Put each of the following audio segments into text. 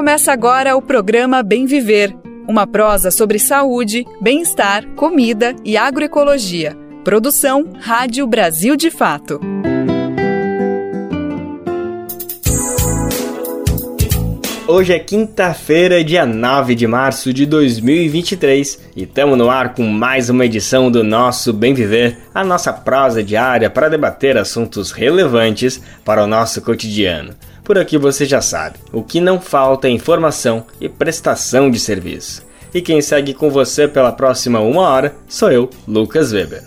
Começa agora o programa Bem Viver, uma prosa sobre saúde, bem-estar, comida e agroecologia. Produção Rádio Brasil de Fato. Hoje é quinta-feira, dia 9 de março de 2023 e estamos no ar com mais uma edição do nosso Bem Viver, a nossa prosa diária para debater assuntos relevantes para o nosso cotidiano. Por aqui você já sabe, o que não falta é informação e prestação de serviço. E quem segue com você pela próxima uma hora sou eu, Lucas Weber.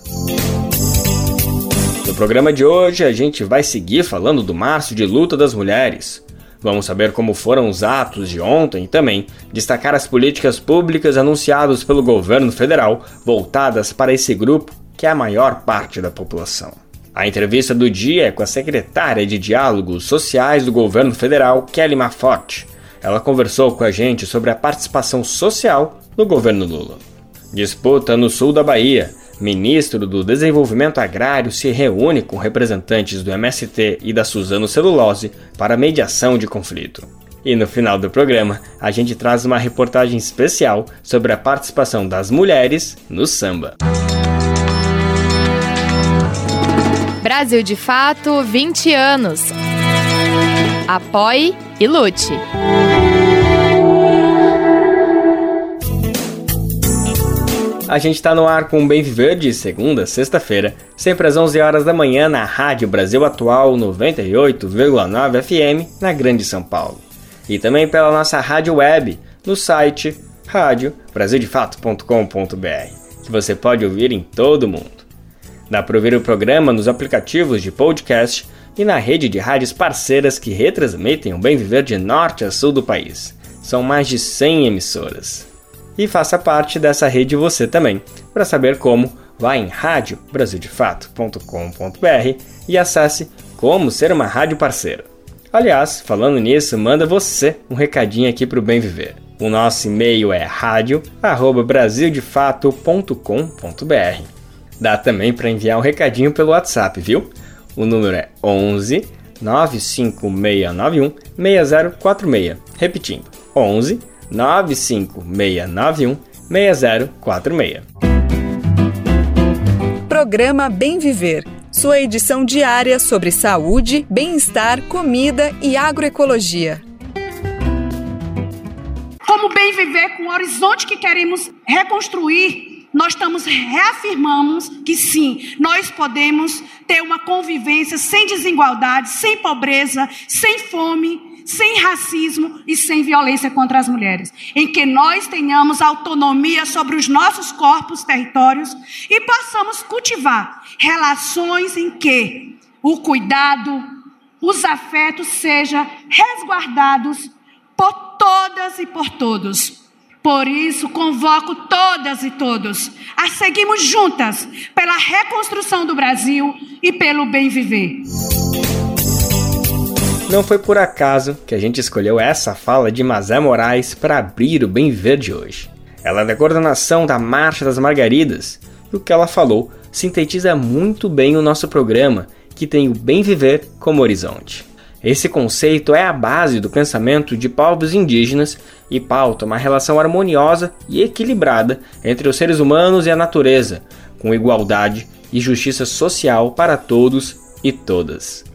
No programa de hoje a gente vai seguir falando do Março de Luta das Mulheres. Vamos saber como foram os atos de ontem e também destacar as políticas públicas anunciadas pelo governo federal voltadas para esse grupo que é a maior parte da população. A entrevista do dia é com a secretária de Diálogos Sociais do governo federal, Kelly Mafotti. Ela conversou com a gente sobre a participação social no governo Lula. Disputa no sul da Bahia ministro do Desenvolvimento Agrário se reúne com representantes do MST e da Suzano Celulose para mediação de conflito. E no final do programa, a gente traz uma reportagem especial sobre a participação das mulheres no samba. Brasil de Fato 20 anos. Apoie e lute. A gente está no ar com Bem Viver de segunda a sexta-feira, sempre às 11 horas da manhã na Rádio Brasil Atual 98,9 FM na Grande São Paulo. E também pela nossa rádio web no site radiobrasildefato.com.br, que você pode ouvir em todo o mundo. Dá para ouvir o programa nos aplicativos de podcast e na rede de rádios parceiras que retransmitem o Bem Viver de norte a sul do país. São mais de 100 emissoras e faça parte dessa rede você também. Para saber como, vá em radiobrasildefato.com.br e acesse como ser uma rádio parceira. Aliás, falando nisso, manda você um recadinho aqui para o Bem Viver. O nosso e-mail é radio@brasildefato.com.br. Dá também para enviar um recadinho pelo WhatsApp, viu? O número é 11 95691 6046. Repetindo, 11 95691 6046. Programa Bem Viver. Sua edição diária sobre saúde, bem-estar, comida e agroecologia. Como bem viver com o horizonte que queremos reconstruir, nós estamos reafirmamos que sim, nós podemos ter uma convivência sem desigualdade, sem pobreza, sem fome, sem racismo e sem violência contra as mulheres, em que nós tenhamos autonomia sobre os nossos corpos, territórios e possamos cultivar relações em que o cuidado, os afetos sejam resguardados por todas e por todos. Por isso, convoco todas e todos a seguirmos juntas pela reconstrução do Brasil e pelo bem viver. Não foi por acaso que a gente escolheu essa fala de Mazé Moraes para abrir o Bem Viver de hoje. Ela é da coordenação da Marcha das Margaridas e o que ela falou sintetiza muito bem o nosso programa, que tem o bem viver como horizonte. Esse conceito é a base do pensamento de povos indígenas e pauta uma relação harmoniosa e equilibrada entre os seres humanos e a natureza, com igualdade e justiça social para todos e todas.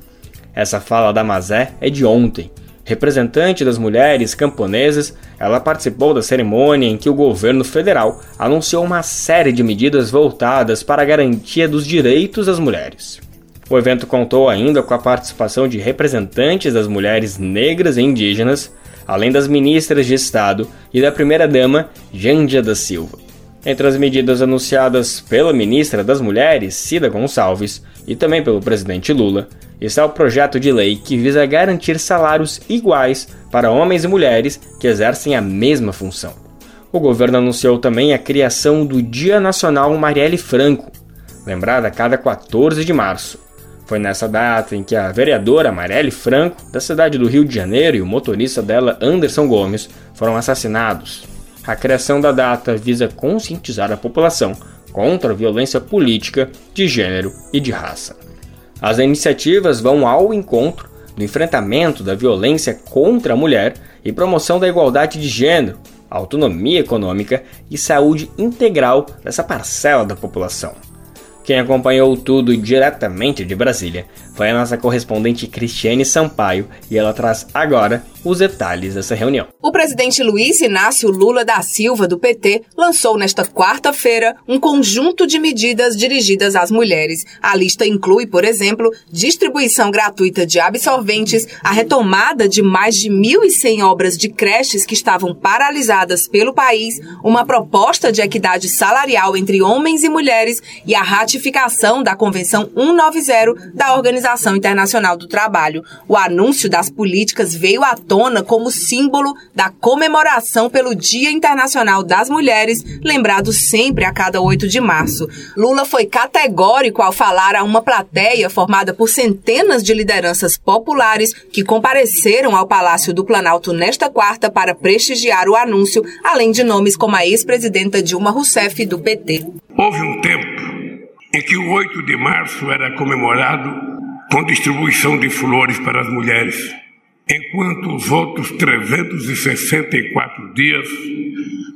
Essa fala da Mazé é de ontem. Representante das mulheres camponesas, ela participou da cerimônia em que o governo federal anunciou uma série de medidas voltadas para a garantia dos direitos das mulheres. O evento contou ainda com a participação de representantes das mulheres negras e indígenas, além das ministras de Estado e da primeira-dama Jândia da Silva. Entre as medidas anunciadas pela ministra das Mulheres, Cida Gonçalves, e também pelo presidente Lula, está o projeto de lei que visa garantir salários iguais para homens e mulheres que exercem a mesma função. O governo anunciou também a criação do Dia Nacional Marielle Franco, lembrado a cada 14 de março. Foi nessa data em que a vereadora Marielle Franco, da cidade do Rio de Janeiro, e o motorista dela, Anderson Gomes, foram assassinados. A criação da data visa conscientizar a população contra a violência política, de gênero e de raça. As iniciativas vão ao encontro do enfrentamento da violência contra a mulher e promoção da igualdade de gênero, autonomia econômica e saúde integral dessa parcela da população. Quem acompanhou tudo diretamente de Brasília foi a nossa correspondente Cristiane Sampaio e ela traz agora os detalhes dessa reunião. O presidente Luiz Inácio Lula da Silva, do PT, lançou nesta quarta-feira um conjunto de medidas dirigidas às mulheres. A lista inclui, por exemplo, distribuição gratuita de absorventes, a retomada de mais de 1.100 obras de creches que estavam paralisadas pelo país, uma proposta de equidade salarial entre homens e mulheres e a ratificação da Convenção 190 da Organização Internacional do Trabalho. O anúncio das políticas veio à tona como símbolo da comemoração pelo Dia Internacional das Mulheres, lembrado sempre a cada 8 de março. Lula foi categórico ao falar a uma plateia formada por centenas de lideranças populares que compareceram ao Palácio do Planalto nesta quarta para prestigiar o anúncio, além de nomes como a ex-presidenta Dilma Rousseff do PT. Houve um tempo em que o 8 de março era comemorado com distribuição de flores para as mulheres enquanto os outros 364 dias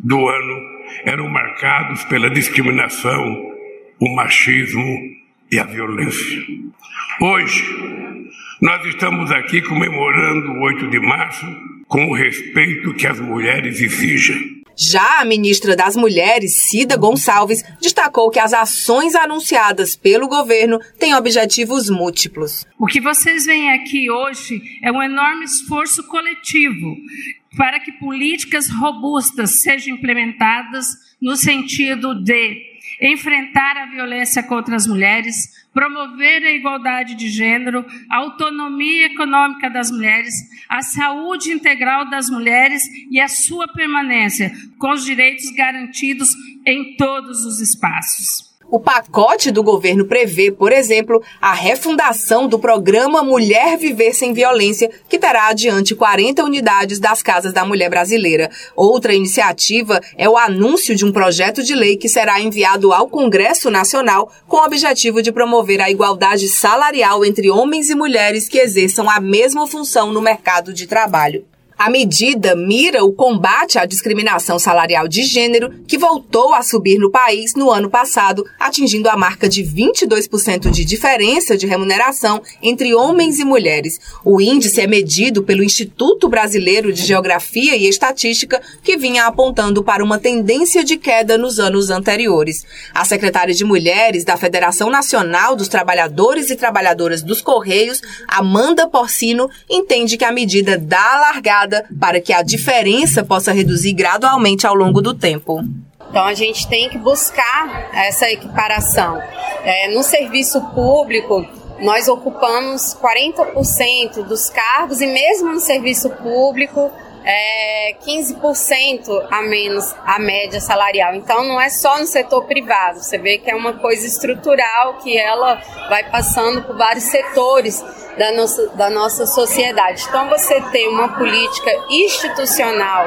do ano eram marcados pela discriminação, o machismo e a violência. Hoje, nós estamos aqui comemorando o 8 de março com o respeito que as mulheres exigem. Já a ministra das Mulheres, Cida Gonçalves, destacou que as ações anunciadas pelo governo têm objetivos múltiplos. O que vocês veem aqui hoje é um enorme esforço coletivo para que políticas robustas sejam implementadas no sentido de enfrentar a violência contra as mulheres, promover a igualdade de gênero, a autonomia econômica das mulheres, a saúde integral das mulheres e a sua permanência com os direitos garantidos em todos os espaços. O pacote do governo prevê, por exemplo, a refundação do programa Mulher Viver Sem Violência, que terá adiante 40 unidades das Casas da Mulher Brasileira. Outra iniciativa é o anúncio de um projeto de lei que será enviado ao Congresso Nacional com o objetivo de promover a igualdade salarial entre homens e mulheres que exerçam a mesma função no mercado de trabalho. A medida mira o combate à discriminação salarial de gênero, que voltou a subir no país no ano passado, atingindo a marca de 22% de diferença de remuneração entre homens e mulheres. O índice é medido pelo Instituto Brasileiro de Geografia e Estatística, que vinha apontando para uma tendência de queda nos anos anteriores. A secretária de Mulheres da Federação Nacional dos Trabalhadores e Trabalhadoras dos Correios, Amanda Porcino, entende que a medida dá largada para que a diferença possa reduzir gradualmente ao longo do tempo. Então a gente tem que buscar essa equiparação. É, no serviço público, nós ocupamos 40% dos cargos e mesmo no serviço público é 15% a menos a média salarial. Então não é só no setor privado, você vê que é uma coisa estrutural que ela vai passando por vários setores da nossa, da nossa sociedade. Então, você tem uma política institucional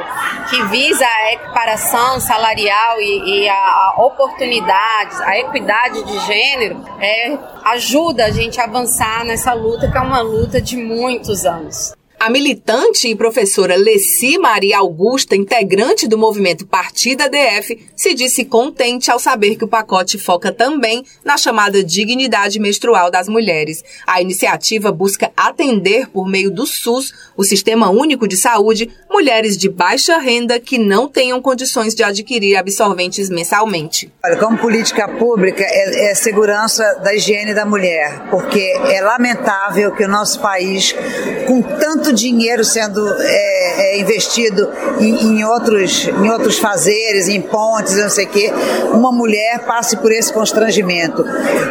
que visa a equiparação salarial e, e a, a oportunidades, a equidade de gênero, é, ajuda a gente a avançar nessa luta, que é uma luta de muitos anos. A militante e professora Leci Maria Augusta, integrante do movimento Partida DF, se disse contente ao saber que o pacote foca também na chamada dignidade menstrual das mulheres. A iniciativa busca atender, por meio do SUS, o Sistema Único de Saúde, mulheres de baixa renda que não tenham condições de adquirir absorventes mensalmente. Olha, como política pública, é, é segurança da higiene da mulher, porque é lamentável que o nosso país, com tanto dinheiro sendo é, é, investido em, em, outros, em outros fazeres, em pontes, não sei o quê, uma mulher passe por esse constrangimento.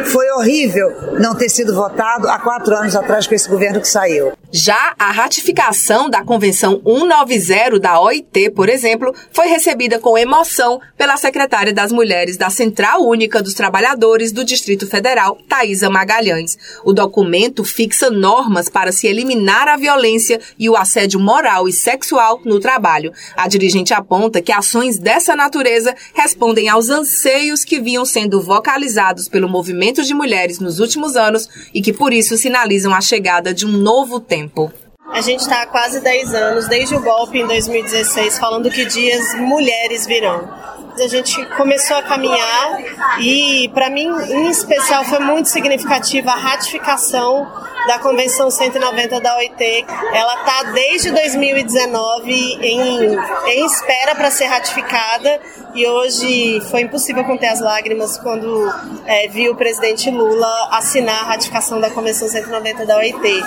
Foi horrível não ter sido votado há quatro anos atrás com esse governo que saiu. Já a ratificação da Convenção 190 da OIT, por exemplo, foi recebida com emoção pela secretária das Mulheres da Central Única dos Trabalhadores do Distrito Federal, Thaisa Magalhães. O documento fixa normas para se eliminar a violência violência e o assédio moral e sexual no trabalho. A dirigente aponta que ações dessa natureza respondem aos anseios que vinham sendo vocalizados pelo movimento de mulheres nos últimos anos e que por isso sinalizam a chegada de um novo tempo. A gente está há quase 10 anos, desde o golpe em 2016, falando que dias mulheres virão. A gente começou a caminhar e, para mim, em especial, foi muito significativa a ratificação da Convenção 190 da OIT. Ela está desde 2019 em, em espera para ser ratificada e hoje foi impossível conter as lágrimas quando é, vi o presidente Lula assinar a ratificação da Convenção 190 da OIT.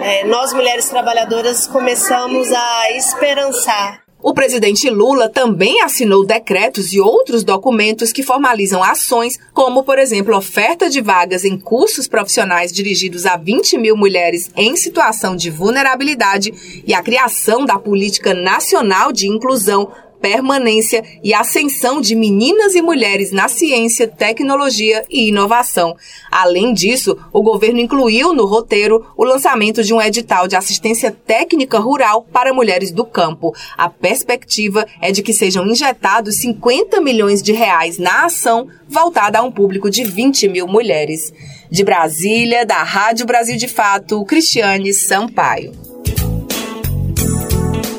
É, nós, mulheres trabalhadoras, começamos a esperançar o presidente Lula também assinou decretos e outros documentos que formalizam ações, como, por exemplo, oferta de vagas em cursos profissionais dirigidos a 20 mil mulheres em situação de vulnerabilidade e a criação da Política Nacional de Inclusão permanência e ascensão de meninas e mulheres na ciência, tecnologia e inovação. Além disso, o governo incluiu no roteiro o lançamento de um edital de assistência técnica rural para mulheres do campo. A perspectiva é de que sejam injetados 50 milhões de reais na ação voltada a um público de 20 mil mulheres. De Brasília, da Rádio Brasil de Fato, Cristiane Sampaio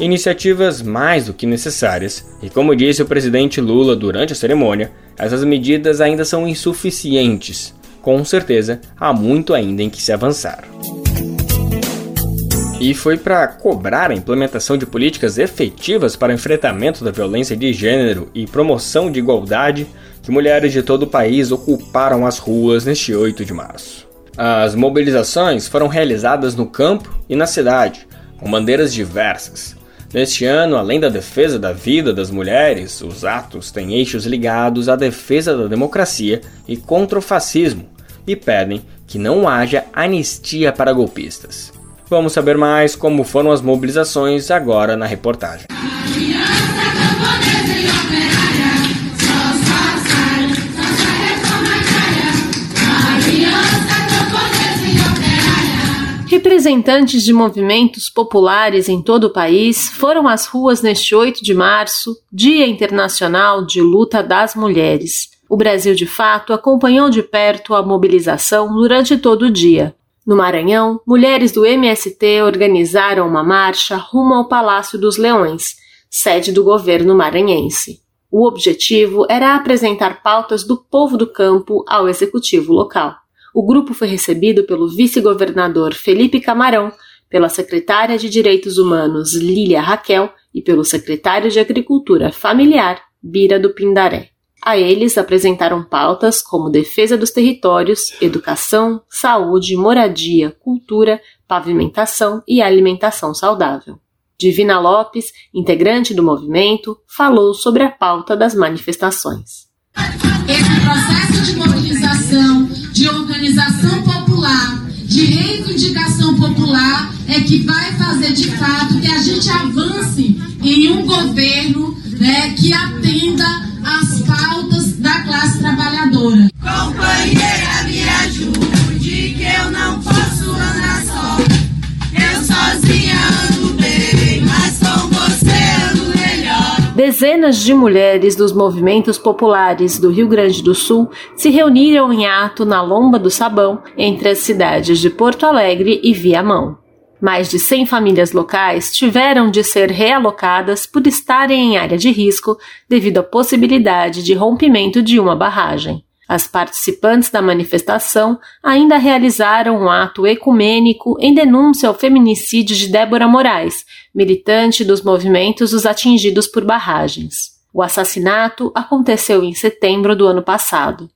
iniciativas mais do que necessárias, e como disse o presidente Lula durante a cerimônia, essas medidas ainda são insuficientes. Com certeza, há muito ainda em que se avançar. E foi para cobrar a implementação de políticas efetivas para enfrentamento da violência de gênero e promoção de igualdade que mulheres de todo o país ocuparam as ruas neste 8 de março. As mobilizações foram realizadas no campo e na cidade, com bandeiras diversas, Neste ano, além da defesa da vida das mulheres, os atos têm eixos ligados à defesa da democracia e contra o fascismo e pedem que não haja anistia para golpistas. Vamos saber mais como foram as mobilizações agora na reportagem. Representantes de movimentos populares em todo o país foram às ruas neste 8 de março, Dia Internacional de Luta das Mulheres. O Brasil de Fato acompanhou de perto a mobilização durante todo o dia. No Maranhão, mulheres do MST organizaram uma marcha rumo ao Palácio dos Leões, sede do governo maranhense. O objetivo era apresentar pautas do povo do campo ao executivo local o grupo foi recebido pelo vice-governador Felipe Camarão, pela secretária de Direitos Humanos Lília Raquel e pelo secretário de Agricultura Familiar Bira do Pindaré. A eles apresentaram pautas como defesa dos territórios, educação, saúde, moradia, cultura, pavimentação e alimentação saudável. Divina Lopes, integrante do movimento, falou sobre a pauta das manifestações. Esse processo popular, de reivindicação popular é que vai fazer de fato que a gente avance em um governo né, que atenda Dezenas de mulheres dos movimentos populares do Rio Grande do Sul se reuniram em ato na Lomba do Sabão, entre as cidades de Porto Alegre e Viamão. Mais de 100 famílias locais tiveram de ser realocadas por estarem em área de risco devido à possibilidade de rompimento de uma barragem. As participantes da manifestação ainda realizaram um ato ecumênico em denúncia ao feminicídio de Débora Moraes, militante dos movimentos dos atingidos por barragens. O assassinato aconteceu em setembro do ano passado.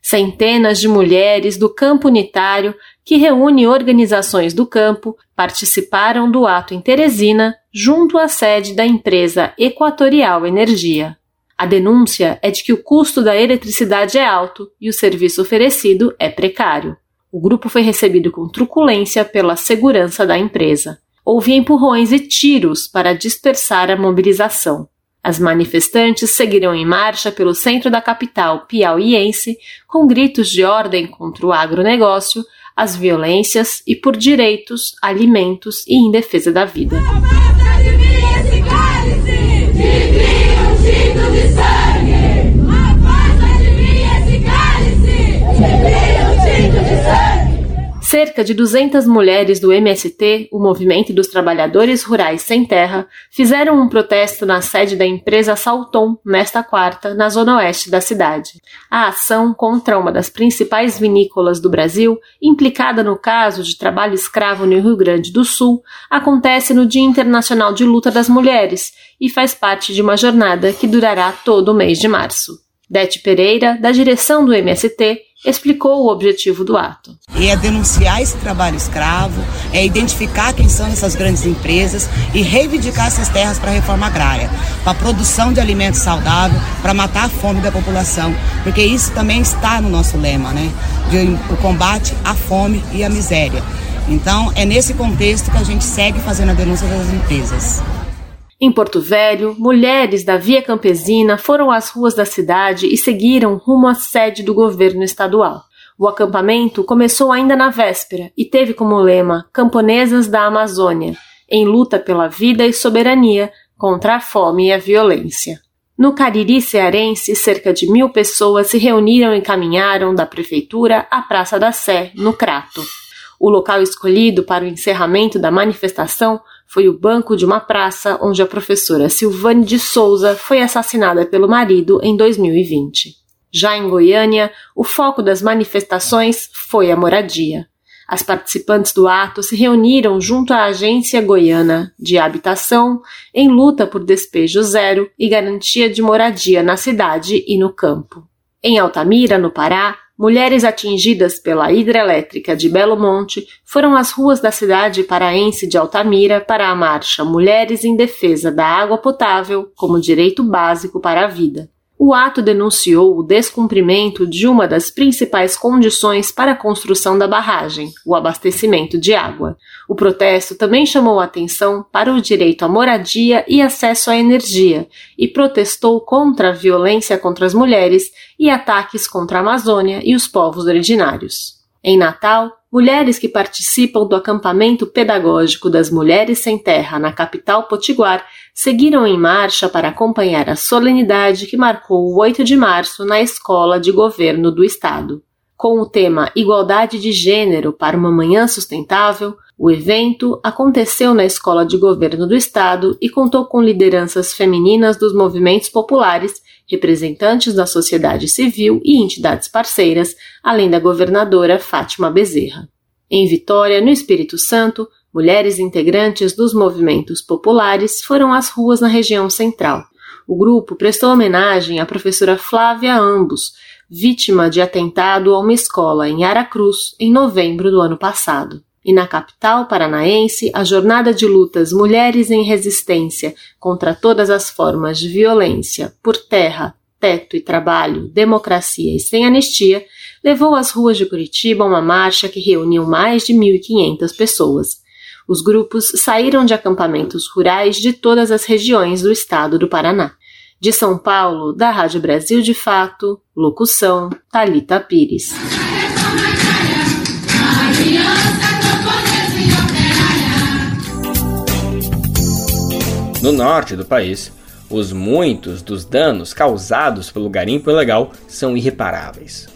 Centenas de mulheres do campo unitário, que reúne organizações do campo, participaram do ato em Teresina, junto à sede da empresa Equatorial Energia. A denúncia é de que o custo da eletricidade é alto e o serviço oferecido é precário. O grupo foi recebido com truculência pela segurança da empresa. Houve empurrões e tiros para dispersar a mobilização. As manifestantes seguiram em marcha pelo centro da capital piauiense com gritos de ordem contra o agronegócio, às violências e por direitos, alimentos e em defesa da vida. desire. Cerca de 200 mulheres do MST, o Movimento dos Trabalhadores Rurais Sem Terra, fizeram um protesto na sede da empresa Salton nesta quarta, na zona oeste da cidade. A ação contra uma das principais vinícolas do Brasil, implicada no caso de trabalho escravo no Rio Grande do Sul, acontece no Dia Internacional de Luta das Mulheres e faz parte de uma jornada que durará todo o mês de março. Dete Pereira, da direção do MST, explicou o objetivo do ato. é denunciar esse trabalho escravo, é identificar quem são essas grandes empresas e reivindicar essas terras para a reforma agrária, para a produção de alimentos saudáveis, para matar a fome da população, porque isso também está no nosso lema, né? De, o combate à fome e à miséria. Então, é nesse contexto que a gente segue fazendo a denúncia das empresas. Em Porto Velho, mulheres da Via Campesina foram às ruas da cidade e seguiram rumo à sede do governo estadual. O acampamento começou ainda na véspera e teve como lema Camponesas da Amazônia, em luta pela vida e soberania contra a fome e a violência. No Cariri cearense, cerca de mil pessoas se reuniram e caminharam da prefeitura à Praça da Sé, no Crato. O local escolhido para o encerramento da manifestação foi o banco de uma praça onde a professora Silvane de Souza foi assassinada pelo marido em 2020. Já em Goiânia, o foco das manifestações foi a moradia. As participantes do ato se reuniram junto à Agência Goiana de Habitação em luta por despejo zero e garantia de moradia na cidade e no campo. Em Altamira, no Pará, mulheres atingidas pela hidrelétrica de Belo Monte foram às ruas da cidade paraense de Altamira para a marcha Mulheres em Defesa da Água Potável como direito básico para a vida. O ato denunciou o descumprimento de uma das principais condições para a construção da barragem, o abastecimento de água. O protesto também chamou atenção para o direito à moradia e acesso à energia e protestou contra a violência contra as mulheres e ataques contra a Amazônia e os povos originários. Em Natal, mulheres que participam do acampamento pedagógico das Mulheres Sem Terra na capital potiguar seguiram em marcha para acompanhar a solenidade que marcou o 8 de março na Escola de Governo do Estado. Com o tema Igualdade de Gênero para uma Manhã Sustentável, o evento aconteceu na Escola de Governo do Estado e contou com lideranças femininas dos movimentos populares, representantes da sociedade civil e entidades parceiras, além da governadora Fátima Bezerra. Em Vitória, no Espírito Santo, mulheres integrantes dos movimentos populares foram às ruas na região central. O grupo prestou homenagem à professora Flávia Ambos, vítima de atentado a uma escola em Aracruz em novembro do ano passado. E na capital paranaense, a jornada de lutas Mulheres em Resistência contra todas as formas de violência por terra, teto e trabalho, democracia e sem anistia levou às ruas de Curitiba uma marcha que reuniu mais de 1.500 pessoas. Os grupos saíram de acampamentos rurais de todas as regiões do estado do Paraná. De São Paulo, da Rádio Brasil de Fato, locução Talita Pires. No norte do país, os muitos dos danos causados pelo garimpo ilegal são irreparáveis.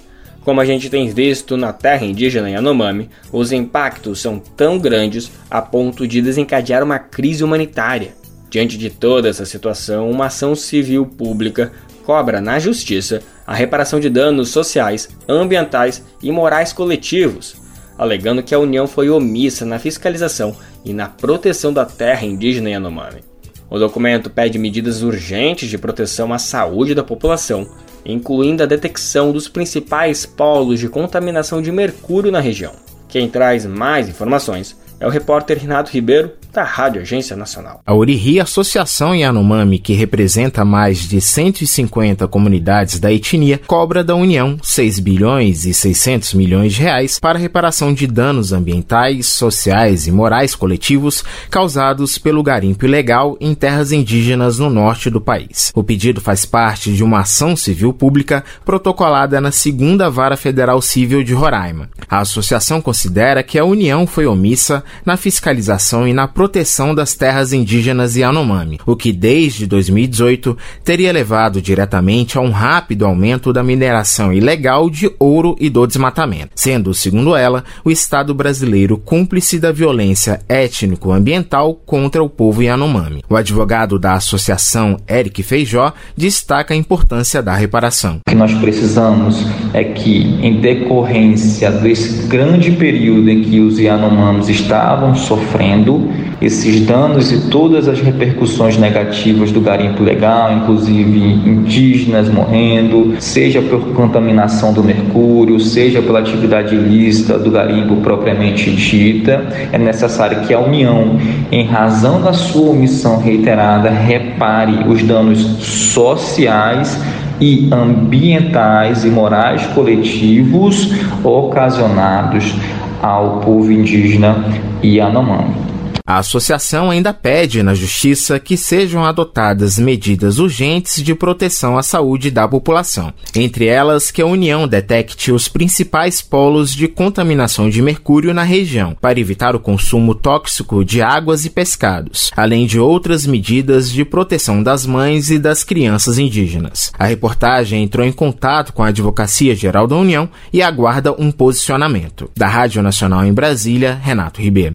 Como a gente tem visto na terra indígena Yanomami, os impactos são tão grandes a ponto de desencadear uma crise humanitária. Diante de toda essa situação, uma ação civil pública cobra na justiça a reparação de danos sociais, ambientais e morais coletivos, alegando que a União foi omissa na fiscalização e na proteção da terra indígena Yanomami. O documento pede medidas urgentes de proteção à saúde da população, incluindo a detecção dos principais polos de contaminação de mercúrio na região. Quem traz mais informações é o repórter Renato Ribeiro, da Rádio Agência Nacional. A Oriri Associação Yanomami, que representa mais de 150 comunidades da etnia, cobra da União 6 bilhões e 600 milhões de reais para reparação de danos ambientais, sociais e morais coletivos causados pelo garimpo ilegal em terras indígenas no norte do país. O pedido faz parte de uma ação civil pública protocolada na segunda Vara Federal Civil de Roraima. A associação considera que a União foi omissa na fiscalização e na proteção das terras indígenas Yanomami, o que desde 2018 teria levado diretamente a um rápido aumento da mineração ilegal de ouro e do desmatamento, sendo, segundo ela, o Estado brasileiro cúmplice da violência étnico-ambiental contra o povo Yanomami. O advogado da associação, Eric Feijó, destaca a importância da reparação. O que nós precisamos é que, em decorrência desse grande período em que os Yanomamis estavam sofrendo, esses danos e todas as repercussões negativas do garimpo legal, inclusive indígenas morrendo, seja por contaminação do mercúrio, seja pela atividade ilícita do garimpo propriamente dita, é necessário que a União, em razão da sua omissão reiterada, repare os danos sociais e ambientais e morais coletivos ocasionados ao povo indígena Yanomami. A associação ainda pede na Justiça que sejam adotadas medidas urgentes de proteção à saúde da população, entre elas que a União detecte os principais polos de contaminação de mercúrio na região, para evitar o consumo tóxico de águas e pescados, além de outras medidas de proteção das mães e das crianças indígenas. A reportagem entrou em contato com a Advocacia Geral da União e aguarda um posicionamento. Da Rádio Nacional em Brasília, Renato Ribeiro.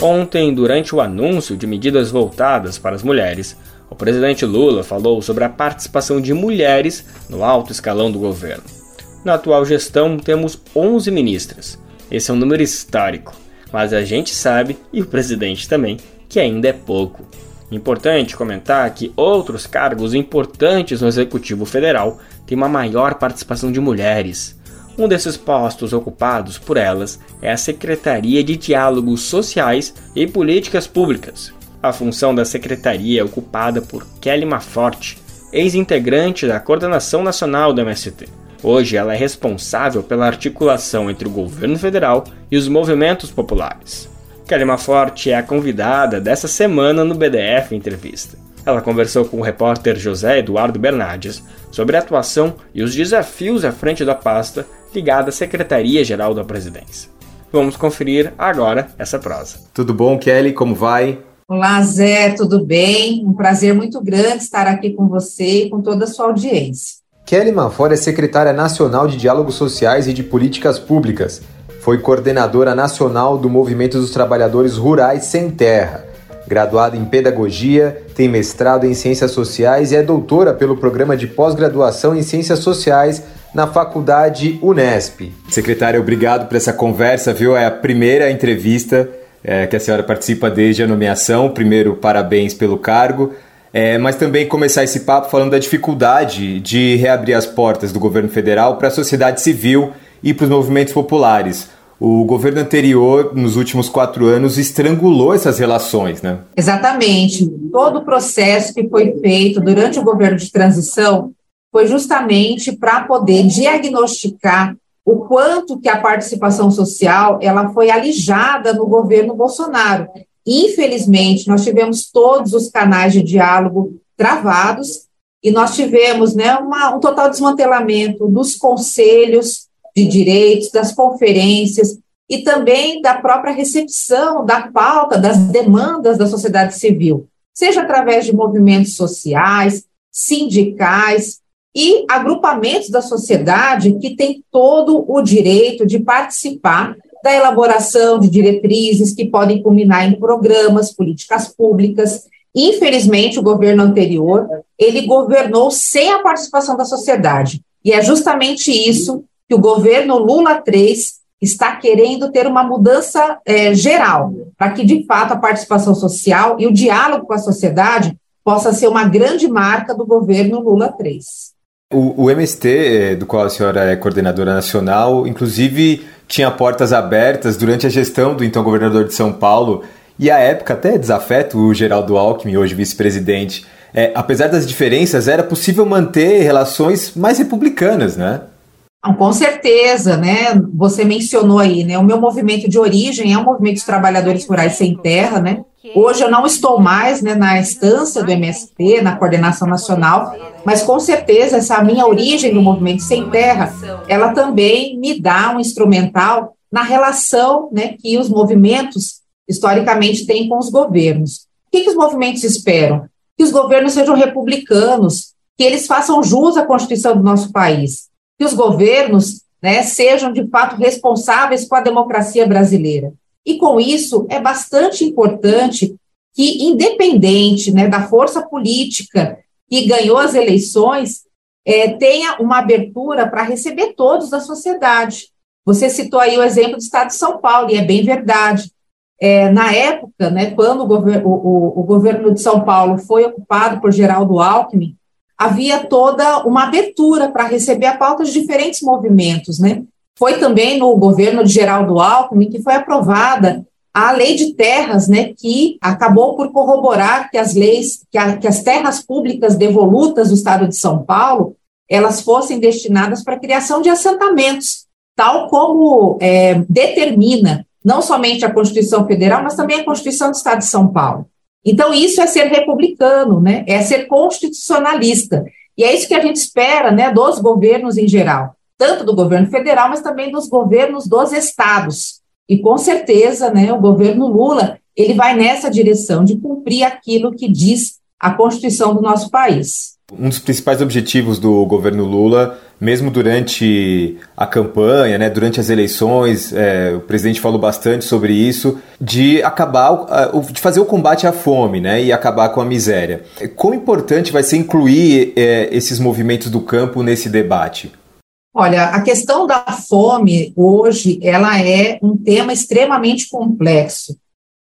Ontem, durante o anúncio de medidas voltadas para as mulheres, o presidente Lula falou sobre a participação de mulheres no alto escalão do governo. Na atual gestão, temos 11 ministras. Esse é um número histórico, mas a gente sabe, e o presidente também, que ainda é pouco. Importante comentar que outros cargos importantes no Executivo Federal têm uma maior participação de mulheres. Um desses postos ocupados por elas é a Secretaria de Diálogos Sociais e Políticas Públicas. A função da secretaria é ocupada por Kelly Maforte, ex-integrante da Coordenação Nacional do MST. Hoje ela é responsável pela articulação entre o governo federal e os movimentos populares. Kelly Maforte é a convidada dessa semana no BDF Entrevista. Ela conversou com o repórter José Eduardo Bernardes sobre a atuação e os desafios à frente da pasta ligada à Secretaria-Geral da Presidência. Vamos conferir agora essa prosa. Tudo bom, Kelly? Como vai? Olá, Zé, tudo bem? Um prazer muito grande estar aqui com você e com toda a sua audiência. Kelly Manfora é secretária nacional de Diálogos Sociais e de Políticas Públicas. Foi coordenadora nacional do Movimento dos Trabalhadores Rurais Sem Terra. Graduada em Pedagogia, tem mestrado em Ciências Sociais e é doutora pelo Programa de Pós-Graduação em Ciências Sociais na Faculdade Unesp. Secretária, obrigado por essa conversa, viu? É a primeira entrevista é, que a senhora participa desde a nomeação. Primeiro, parabéns pelo cargo. É, mas também começar esse papo falando da dificuldade de reabrir as portas do governo federal para a sociedade civil e para os movimentos populares. O governo anterior, nos últimos quatro anos, estrangulou essas relações, né? Exatamente. Todo o processo que foi feito durante o governo de transição foi justamente para poder diagnosticar o quanto que a participação social ela foi alijada no governo Bolsonaro. Infelizmente, nós tivemos todos os canais de diálogo travados e nós tivemos né, uma, um total desmantelamento dos conselhos de direitos, das conferências e também da própria recepção da pauta, das demandas da sociedade civil, seja através de movimentos sociais, sindicais, e agrupamentos da sociedade que têm todo o direito de participar da elaboração de diretrizes que podem culminar em programas, políticas públicas. Infelizmente, o governo anterior, ele governou sem a participação da sociedade. E é justamente isso que o governo Lula III está querendo ter uma mudança é, geral, para que, de fato, a participação social e o diálogo com a sociedade possa ser uma grande marca do governo Lula III. O, o, MST, eh, do qual a senhora é coordenadora nacional, inclusive tinha portas abertas durante a gestão do então governador de São Paulo e à época até desafeto o Geraldo Alckmin, hoje vice-presidente. É, apesar das diferenças, era possível manter relações mais republicanas, né? Com certeza, né? Você mencionou aí, né? O meu movimento de origem é o movimento dos trabalhadores rurais sem terra, né? Hoje eu não estou mais né, na instância do MST, na coordenação nacional, mas com certeza essa minha origem no movimento sem terra, ela também me dá um instrumental na relação né, que os movimentos historicamente têm com os governos. O que, que os movimentos esperam? Que os governos sejam republicanos, que eles façam jus à Constituição do nosso país, que os governos né, sejam de fato responsáveis com a democracia brasileira. E com isso é bastante importante que, independente né, da força política que ganhou as eleições, é, tenha uma abertura para receber todos da sociedade. Você citou aí o exemplo do Estado de São Paulo, e é bem verdade. É, na época, né, quando o, gover o, o, o, governo de São Paulo foi ocupado por Geraldo Alckmin, havia toda uma abertura para receber a pauta de diferentes movimentos, né? Foi também no governo de Geraldo Alckmin que foi aprovada a lei de terras, né, que acabou por corroborar que as leis, que, a, que as terras públicas devolutas do Estado de São Paulo, elas fossem destinadas para a criação de assentamentos, tal como é, determina não somente a Constituição Federal, mas também a Constituição do Estado de São Paulo. Então, isso é ser republicano, né? é ser constitucionalista. E é isso que a gente espera né, dos governos em geral tanto do governo federal, mas também dos governos dos estados. E com certeza, né, o governo Lula, ele vai nessa direção de cumprir aquilo que diz a Constituição do nosso país. Um dos principais objetivos do governo Lula, mesmo durante a campanha, né, durante as eleições, é, o presidente falou bastante sobre isso, de acabar, de fazer o combate à fome, né, e acabar com a miséria. Quão importante vai ser incluir é, esses movimentos do campo nesse debate? Olha, a questão da fome hoje, ela é um tema extremamente complexo.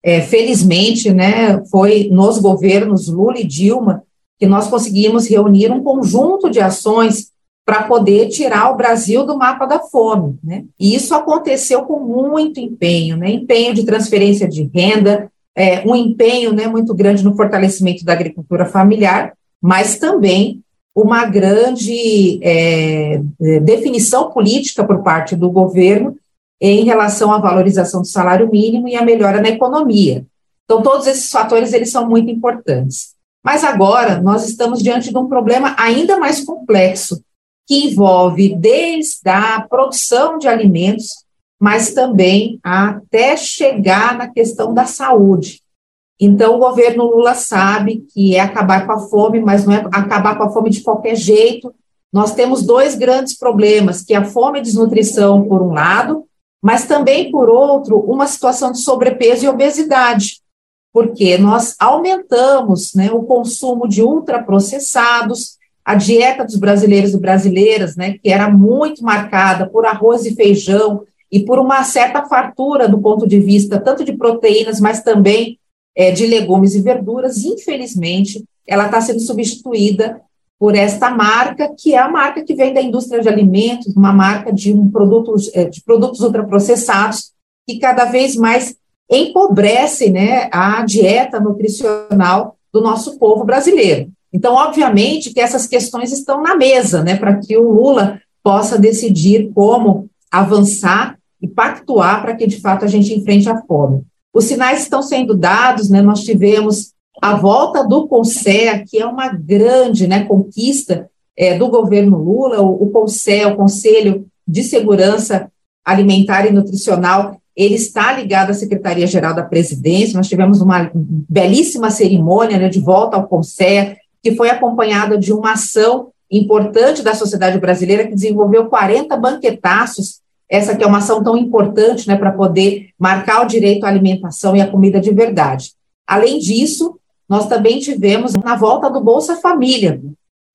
É, felizmente, né, foi nos governos Lula e Dilma que nós conseguimos reunir um conjunto de ações para poder tirar o Brasil do mapa da fome, né? E isso aconteceu com muito empenho, né? Empenho de transferência de renda, é, um empenho, né, muito grande no fortalecimento da agricultura familiar, mas também uma grande é, é, definição política por parte do governo em relação à valorização do salário mínimo e a melhora na economia. Então, todos esses fatores eles são muito importantes. Mas agora nós estamos diante de um problema ainda mais complexo, que envolve desde a produção de alimentos, mas também até chegar na questão da saúde. Então, o governo Lula sabe que é acabar com a fome, mas não é acabar com a fome de qualquer jeito. Nós temos dois grandes problemas, que é a fome e desnutrição, por um lado, mas também, por outro, uma situação de sobrepeso e obesidade, porque nós aumentamos né, o consumo de ultraprocessados, a dieta dos brasileiros e brasileiras, né, que era muito marcada por arroz e feijão e por uma certa fartura do ponto de vista tanto de proteínas, mas também é, de legumes e verduras, infelizmente, ela está sendo substituída por esta marca, que é a marca que vem da indústria de alimentos, uma marca de, um produto, é, de produtos ultraprocessados, que cada vez mais empobrece né, a dieta nutricional do nosso povo brasileiro. Então, obviamente, que essas questões estão na mesa, né, para que o Lula possa decidir como avançar e pactuar para que, de fato, a gente enfrente a fome. Os sinais estão sendo dados, né? Nós tivemos a volta do CONSEA, que é uma grande né, conquista é, do governo Lula, o, o CONSEA, o Conselho de Segurança Alimentar e Nutricional, ele está ligado à Secretaria-Geral da Presidência, nós tivemos uma belíssima cerimônia né, de volta ao CONSEA, que foi acompanhada de uma ação importante da sociedade brasileira, que desenvolveu 40 banquetaços. Essa que é uma ação tão importante né, para poder marcar o direito à alimentação e à comida de verdade. Além disso, nós também tivemos na volta do Bolsa Família,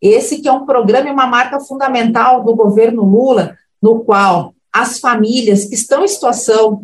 esse que é um programa e uma marca fundamental do governo Lula, no qual as famílias que estão em situação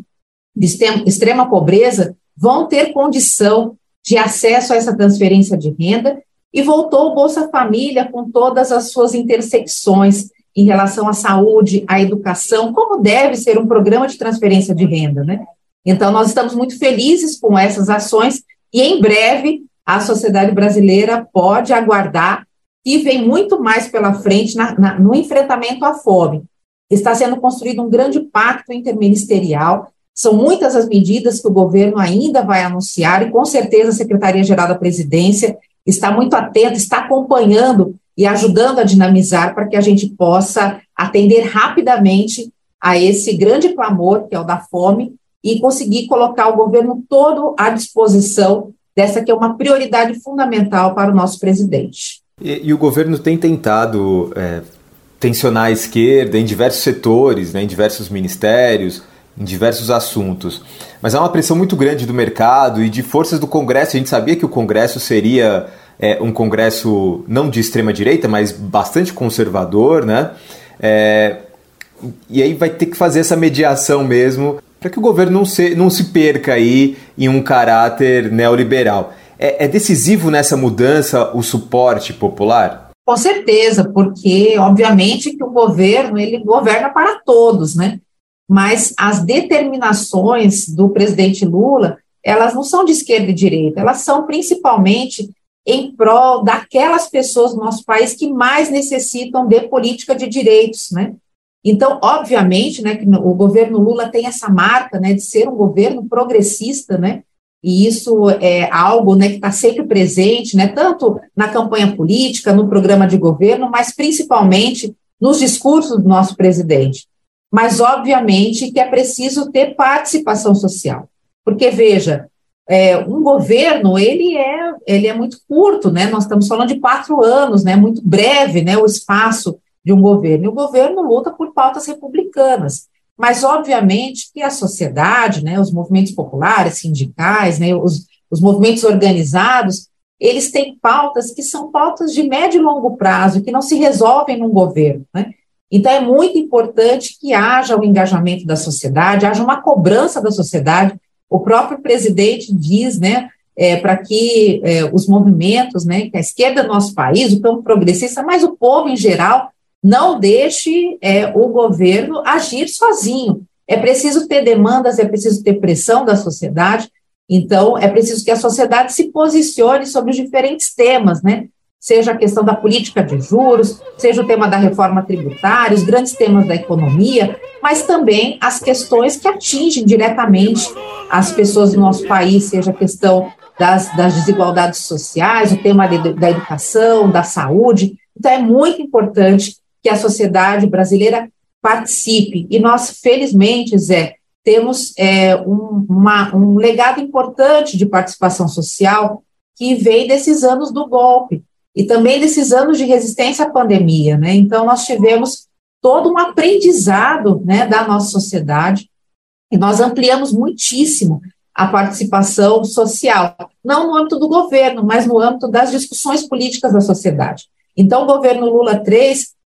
de extrema pobreza vão ter condição de acesso a essa transferência de renda e voltou o Bolsa Família com todas as suas intersecções, em relação à saúde, à educação, como deve ser um programa de transferência de renda, né? Então, nós estamos muito felizes com essas ações e, em breve, a sociedade brasileira pode aguardar e vem muito mais pela frente na, na, no enfrentamento à fome. Está sendo construído um grande pacto interministerial, são muitas as medidas que o governo ainda vai anunciar, e com certeza a Secretaria-Geral da Presidência está muito atenta, está acompanhando e ajudando a dinamizar para que a gente possa atender rapidamente a esse grande clamor, que é o da fome, e conseguir colocar o governo todo à disposição dessa que é uma prioridade fundamental para o nosso presidente. E, e o governo tem tentado é, tensionar a esquerda em diversos setores, né, em diversos ministérios, em diversos assuntos. Mas há uma pressão muito grande do mercado e de forças do Congresso. A gente sabia que o Congresso seria é, um Congresso não de extrema direita, mas bastante conservador, né? É, e aí vai ter que fazer essa mediação mesmo para que o governo não se, não se perca aí em um caráter neoliberal. É, é decisivo nessa mudança o suporte popular? Com certeza, porque obviamente que o governo ele governa para todos, né? Mas as determinações do presidente Lula, elas não são de esquerda e direita, elas são principalmente em prol daquelas pessoas no nosso país que mais necessitam de política de direitos, né? Então, obviamente, né, que o governo Lula tem essa marca, né, de ser um governo progressista, né, e isso é algo, né, que está sempre presente, né, tanto na campanha política, no programa de governo, mas principalmente nos discursos do nosso presidente. Mas, obviamente, que é preciso ter participação social, porque veja, é, um governo ele é ele é muito curto, né? Nós estamos falando de quatro anos, né? Muito breve, né? O espaço de um governo. E o governo luta por pautas republicanas. Mas, obviamente, que a sociedade, né, os movimentos populares, sindicais, né, os, os movimentos organizados, eles têm pautas que são pautas de médio e longo prazo, que não se resolvem num governo. Né? Então, é muito importante que haja o engajamento da sociedade, haja uma cobrança da sociedade. O próprio presidente diz, né, é, para que é, os movimentos, né, que a esquerda do nosso país, o campo progressista, mas o povo em geral, não deixe é, o governo agir sozinho. É preciso ter demandas, é preciso ter pressão da sociedade, então é preciso que a sociedade se posicione sobre os diferentes temas, né? Seja a questão da política de juros, seja o tema da reforma tributária, os grandes temas da economia, mas também as questões que atingem diretamente as pessoas do nosso país, seja a questão das, das desigualdades sociais, o tema de, da educação, da saúde. Então, é muito importante que a sociedade brasileira participe. E nós, felizmente, Zé, temos é, um, uma, um legado importante de participação social que vem desses anos do golpe e também desses anos de resistência à pandemia. Né? Então, nós tivemos todo um aprendizado né, da nossa sociedade e nós ampliamos muitíssimo a participação social, não no âmbito do governo, mas no âmbito das discussões políticas da sociedade. Então, o governo Lula III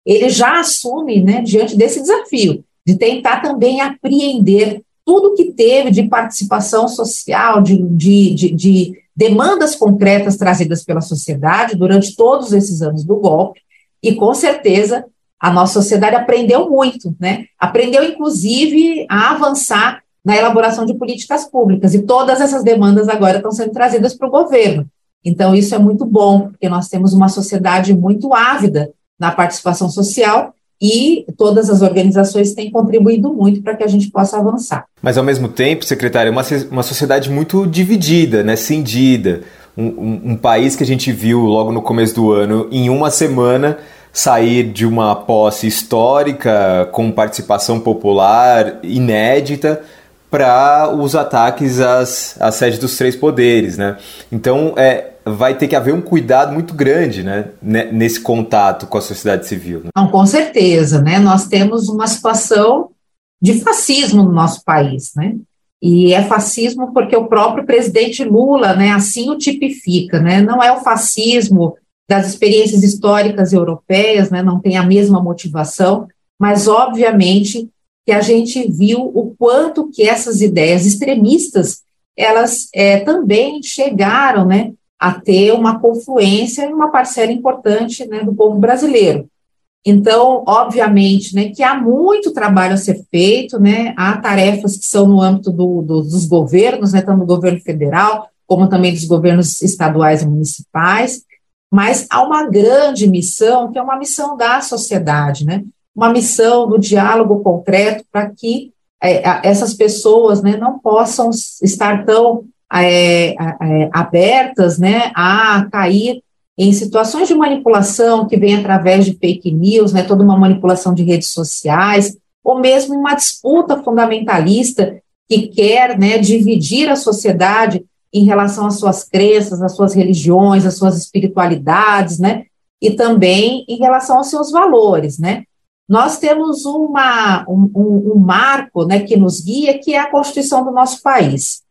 ele já assume, né, diante desse desafio, de tentar também apreender tudo que teve de participação social, de, de, de, de demandas concretas trazidas pela sociedade durante todos esses anos do golpe, e com certeza a nossa sociedade aprendeu muito, né? Aprendeu, inclusive, a avançar na elaboração de políticas públicas, e todas essas demandas agora estão sendo trazidas para o governo. Então, isso é muito bom, porque nós temos uma sociedade muito ávida na participação social e todas as organizações têm contribuído muito para que a gente possa avançar. Mas, ao mesmo tempo, secretária, é uma, uma sociedade muito dividida, né, cindida. Um, um, um país que a gente viu logo no começo do ano, em uma semana, sair de uma posse histórica com participação popular inédita para os ataques às, às sedes dos três poderes, né? Então, é, vai ter que haver um cuidado muito grande né, nesse contato com a sociedade civil. Né? Não, com certeza, né? Nós temos uma situação de fascismo no nosso país, né? E é fascismo porque o próprio presidente Lula, né, assim o tipifica, né? Não é o fascismo das experiências históricas europeias, né? Não tem a mesma motivação, mas obviamente que a gente viu o quanto que essas ideias extremistas elas é, também chegaram, né, a ter uma confluência em uma parcela importante né, do povo brasileiro. Então, obviamente, né, que há muito trabalho a ser feito, né, há tarefas que são no âmbito do, do, dos governos, né, tanto do governo federal, como também dos governos estaduais e municipais, mas há uma grande missão, que é uma missão da sociedade, né, uma missão do diálogo concreto para que é, essas pessoas né, não possam estar tão é, é, abertas né, a cair em situações de manipulação que vem através de fake news, né, toda uma manipulação de redes sociais, ou mesmo uma disputa fundamentalista que quer né, dividir a sociedade em relação às suas crenças, às suas religiões, às suas espiritualidades, né, e também em relação aos seus valores, né. Nós temos uma, um, um, um marco né, que nos guia, que é a Constituição do nosso país.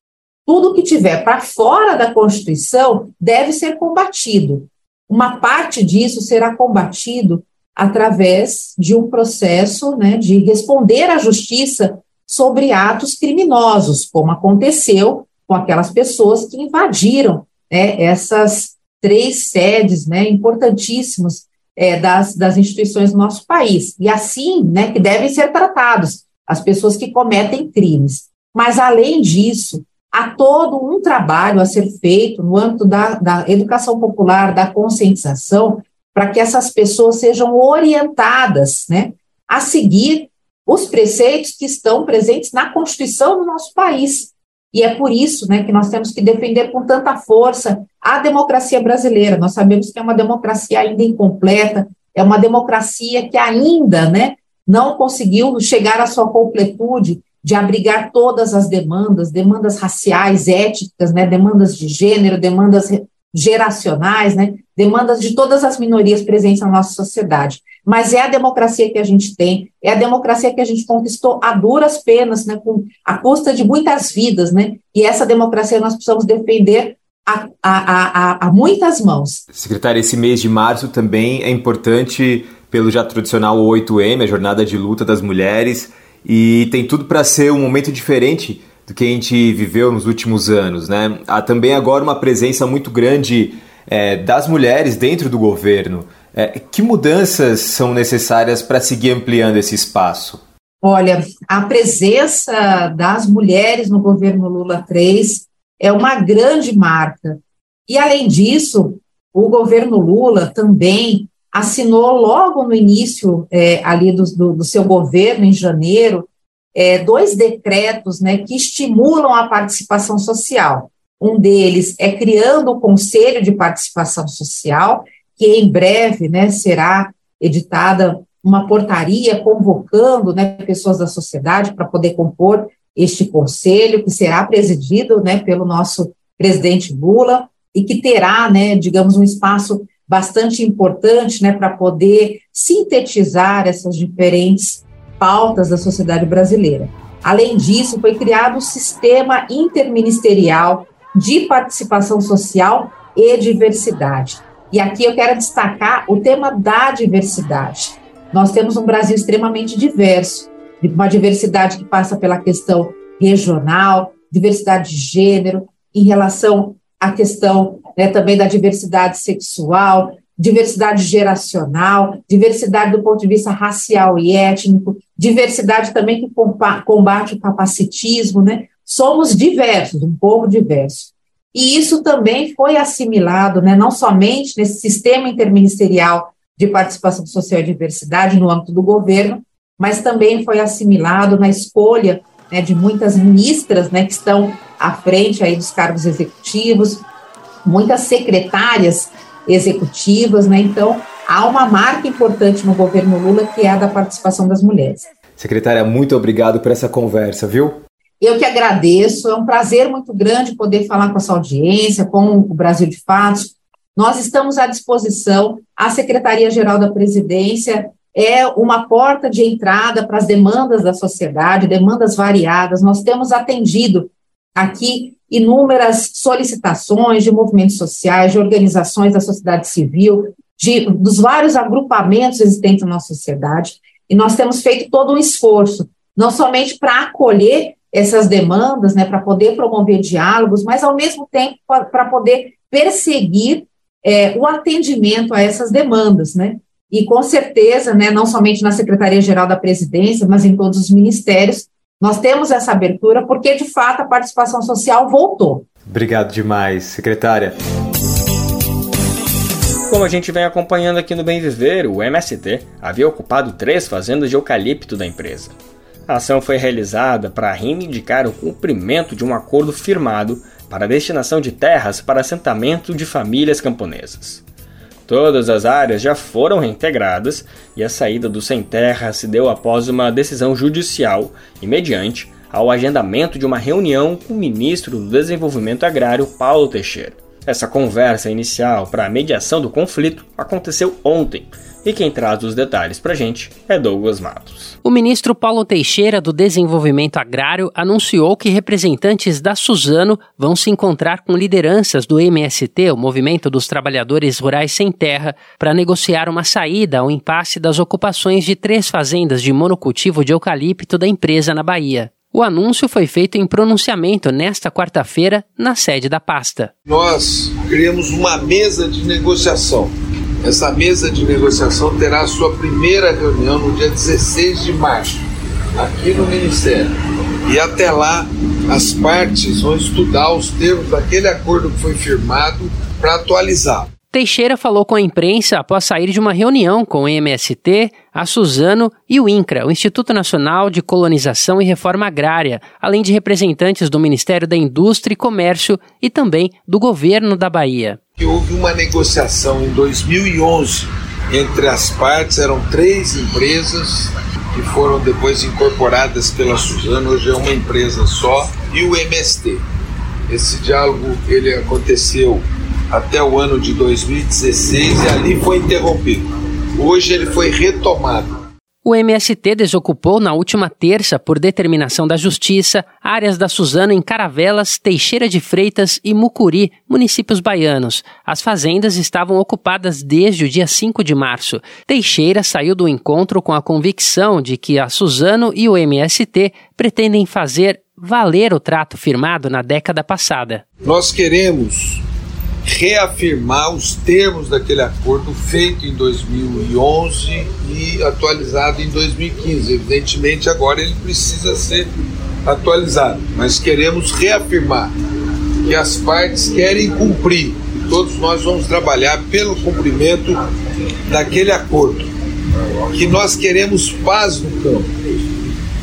Tudo que tiver para fora da Constituição deve ser combatido. Uma parte disso será combatido através de um processo né, de responder à justiça sobre atos criminosos, como aconteceu com aquelas pessoas que invadiram né, essas três sedes né, importantíssimas é, das, das instituições do nosso país. E assim né, que devem ser tratados as pessoas que cometem crimes. Mas, além disso, há todo um trabalho a ser feito no âmbito da, da educação popular, da conscientização, para que essas pessoas sejam orientadas né, a seguir os preceitos que estão presentes na Constituição do nosso país. E é por isso né, que nós temos que defender com tanta força a democracia brasileira. Nós sabemos que é uma democracia ainda incompleta, é uma democracia que ainda né, não conseguiu chegar à sua completude de abrigar todas as demandas, demandas raciais, étnicas, né, demandas de gênero, demandas geracionais, né, demandas de todas as minorias presentes na nossa sociedade. Mas é a democracia que a gente tem, é a democracia que a gente conquistou a duras penas, né, com a custa de muitas vidas, né, e essa democracia nós precisamos defender a, a, a, a muitas mãos. Secretária, esse mês de março também é importante pelo já tradicional 8M, a Jornada de Luta das Mulheres, e tem tudo para ser um momento diferente do que a gente viveu nos últimos anos, né? Há também agora uma presença muito grande é, das mulheres dentro do governo. É, que mudanças são necessárias para seguir ampliando esse espaço? Olha, a presença das mulheres no governo Lula 3 é uma grande marca. E, além disso, o governo Lula também assinou logo no início é, ali do, do, do, seu governo, em janeiro, é, dois decretos né, que estimulam a participação social. Um deles é criando o Conselho de Participação Social, que em breve né, será editada uma portaria convocando né, pessoas da sociedade para poder compor este conselho, que será presidido né, pelo nosso presidente Lula e que terá, né, digamos, um espaço bastante importante né, para poder sintetizar essas diferentes pautas da sociedade brasileira. Além disso, foi criado o Sistema Interministerial de Participação Social e Diversidade. E aqui eu quero destacar o tema da diversidade. Nós temos um Brasil extremamente diverso, uma diversidade que passa pela questão regional, diversidade de gênero, em relação à questão né, também da diversidade sexual, diversidade geracional, diversidade do ponto de vista racial e étnico, diversidade também que combate o capacitismo, né? Somos diversos, um povo diverso. E isso também foi assimilado, né, não somente nesse sistema interministerial de participação social e diversidade no âmbito do governo, mas também foi assimilado na escolha né, de muitas ministras né, que estão à frente aí dos cargos executivos, muitas secretárias executivas, né? Então, há uma marca importante no governo Lula que é a da participação das mulheres. Secretária, muito obrigado por essa conversa, viu? Eu que agradeço, é um prazer muito grande poder falar com a sua audiência, com o Brasil de Fatos. Nós estamos à disposição, a Secretaria-Geral da Presidência é uma porta de entrada para as demandas da sociedade, demandas variadas. Nós temos atendido aqui inúmeras solicitações de movimentos sociais, de organizações da sociedade civil, de, dos vários agrupamentos existentes na nossa sociedade, e nós temos feito todo um esforço, não somente para acolher essas demandas, né, para poder promover diálogos, mas ao mesmo tempo para poder perseguir é, o atendimento a essas demandas, né? e com certeza, né, não somente na Secretaria-Geral da Presidência, mas em todos os ministérios, nós temos essa abertura porque, de fato, a participação social voltou. Obrigado demais, secretária. Como a gente vem acompanhando aqui no Bem Viver, o MST havia ocupado três fazendas de eucalipto da empresa. A ação foi realizada para reivindicar o cumprimento de um acordo firmado para a destinação de terras para assentamento de famílias camponesas. Todas as áreas já foram reintegradas e a saída do sem terra se deu após uma decisão judicial e mediante ao agendamento de uma reunião com o ministro do Desenvolvimento Agrário, Paulo Teixeira. Essa conversa inicial para a mediação do conflito aconteceu ontem e quem traz os detalhes para a gente é Douglas Matos. O ministro Paulo Teixeira do Desenvolvimento Agrário anunciou que representantes da Suzano vão se encontrar com lideranças do MST, o Movimento dos Trabalhadores Rurais Sem Terra, para negociar uma saída ao impasse das ocupações de três fazendas de monocultivo de eucalipto da empresa na Bahia. O anúncio foi feito em pronunciamento nesta quarta-feira na sede da pasta. Nós criamos uma mesa de negociação essa mesa de negociação terá sua primeira reunião no dia 16 de março, aqui no Ministério. E até lá, as partes vão estudar os termos daquele acordo que foi firmado para atualizá-lo. Teixeira falou com a imprensa após sair de uma reunião com o MST, a Suzano e o INCRA, o Instituto Nacional de Colonização e Reforma Agrária, além de representantes do Ministério da Indústria e Comércio e também do governo da Bahia houve uma negociação em 2011 entre as partes, eram três empresas que foram depois incorporadas pela Suzano, hoje é uma empresa só, e o MST. Esse diálogo ele aconteceu até o ano de 2016 e ali foi interrompido. Hoje ele foi retomado. O MST desocupou na última terça, por determinação da Justiça, áreas da Suzano em Caravelas, Teixeira de Freitas e Mucuri, municípios baianos. As fazendas estavam ocupadas desde o dia 5 de março. Teixeira saiu do encontro com a convicção de que a Suzano e o MST pretendem fazer valer o trato firmado na década passada. Nós queremos reafirmar os termos daquele acordo feito em 2011 e atualizado em 2015. Evidentemente, agora ele precisa ser atualizado, mas queremos reafirmar que as partes querem cumprir e todos nós vamos trabalhar pelo cumprimento daquele acordo. Que nós queremos paz no campo.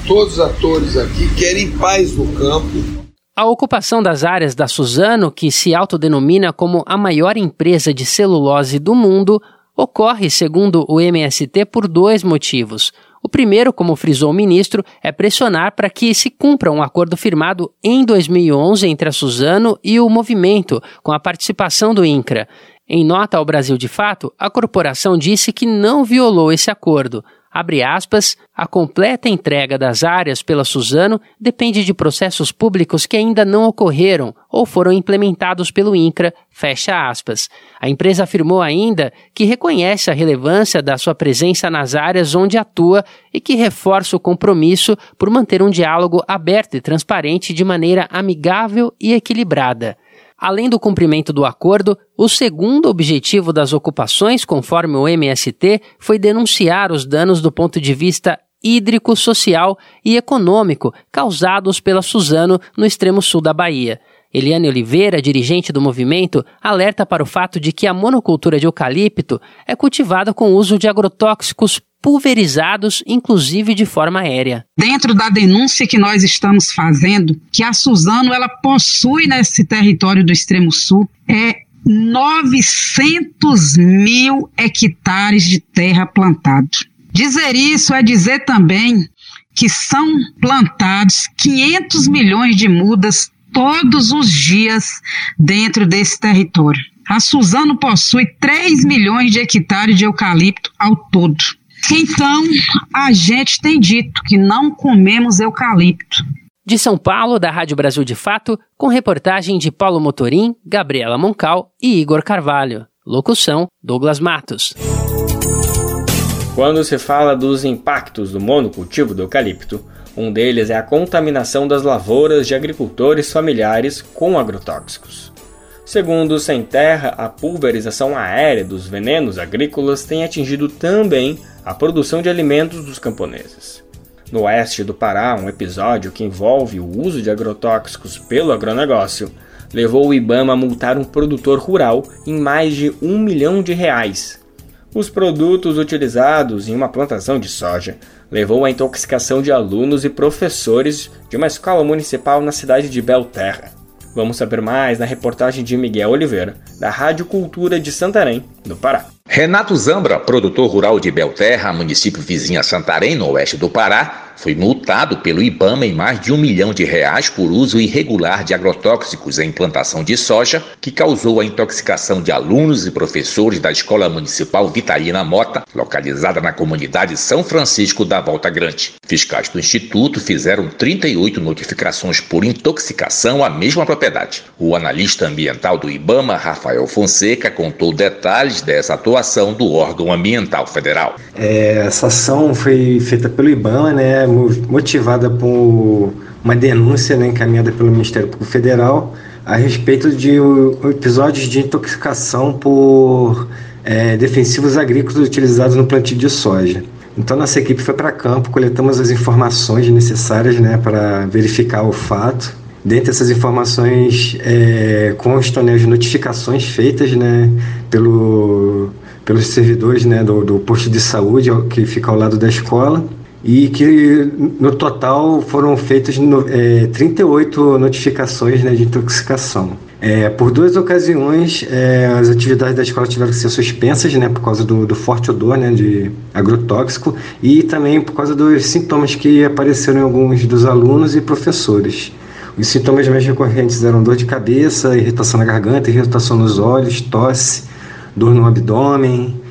Todos os atores aqui querem paz no campo a ocupação das áreas da Suzano, que se autodenomina como a maior empresa de celulose do mundo, ocorre, segundo o MST, por dois motivos. O primeiro, como frisou o ministro, é pressionar para que se cumpra um acordo firmado em 2011 entre a Suzano e o movimento, com a participação do INCRA. Em nota ao Brasil de Fato, a corporação disse que não violou esse acordo. Abre aspas, a completa entrega das áreas pela Suzano depende de processos públicos que ainda não ocorreram ou foram implementados pelo INCRA, fecha aspas. A empresa afirmou ainda que reconhece a relevância da sua presença nas áreas onde atua e que reforça o compromisso por manter um diálogo aberto e transparente de maneira amigável e equilibrada. Além do cumprimento do acordo, o segundo objetivo das ocupações, conforme o MST, foi denunciar os danos do ponto de vista hídrico, social e econômico causados pela Suzano no extremo sul da Bahia. Eliane Oliveira, dirigente do movimento, alerta para o fato de que a monocultura de eucalipto é cultivada com uso de agrotóxicos pulverizados, inclusive de forma aérea. Dentro da denúncia que nós estamos fazendo, que a Suzano ela possui nesse território do extremo sul, é 900 mil hectares de terra plantado. Dizer isso é dizer também que são plantados 500 milhões de mudas todos os dias dentro desse território. A Suzano possui 3 milhões de hectares de eucalipto ao todo. Então, a gente tem dito que não comemos eucalipto. De São Paulo, da Rádio Brasil de Fato, com reportagem de Paulo Motorim, Gabriela Moncal e Igor Carvalho. Locução: Douglas Matos. Quando se fala dos impactos do monocultivo do eucalipto, um deles é a contaminação das lavouras de agricultores familiares com agrotóxicos. Segundo Sem Terra, a pulverização aérea dos venenos agrícolas tem atingido também a produção de alimentos dos camponeses. No oeste do Pará, um episódio que envolve o uso de agrotóxicos pelo agronegócio levou o Ibama a multar um produtor rural em mais de um milhão de reais. Os produtos utilizados em uma plantação de soja levou à intoxicação de alunos e professores de uma escola municipal na cidade de Belterra. Vamos saber mais na reportagem de Miguel Oliveira, da Rádio Cultura de Santarém, no Pará. Renato Zambra, produtor rural de Belterra, município vizinho a Santarém, no oeste do Pará, foi multado pelo IBAMA em mais de um milhão de reais por uso irregular de agrotóxicos em plantação de soja, que causou a intoxicação de alunos e professores da Escola Municipal Vitalina Mota, localizada na comunidade São Francisco da Volta Grande. Fiscais do Instituto fizeram 38 notificações por intoxicação à mesma propriedade. O analista ambiental do IBAMA, Rafael Fonseca, contou detalhes dessa atuação do órgão ambiental federal. É, essa ação foi feita pelo IBAMA, né, motivada por uma denúncia né, encaminhada pelo Ministério Público Federal a respeito de episódios de intoxicação por é, defensivos agrícolas utilizados no plantio de soja. Então nossa equipe foi para campo, coletamos as informações necessárias né, para verificar o fato. Dentre essas informações é, constam né, as notificações feitas né, pelo, pelos servidores né, do, do posto de saúde que fica ao lado da escola e que no total foram feitas é, 38 notificações né, de intoxicação. É, por duas ocasiões, é, as atividades da escola tiveram que ser suspensas né, por causa do, do, forte odor né, de agrotóxico e também por causa dos sintomas que apareceram em alguns dos alunos e professores. Os sintomas mais recorrentes eram dor de cabeça, irritação na garganta, irritação nos olhos, tosse, dor no abdômen,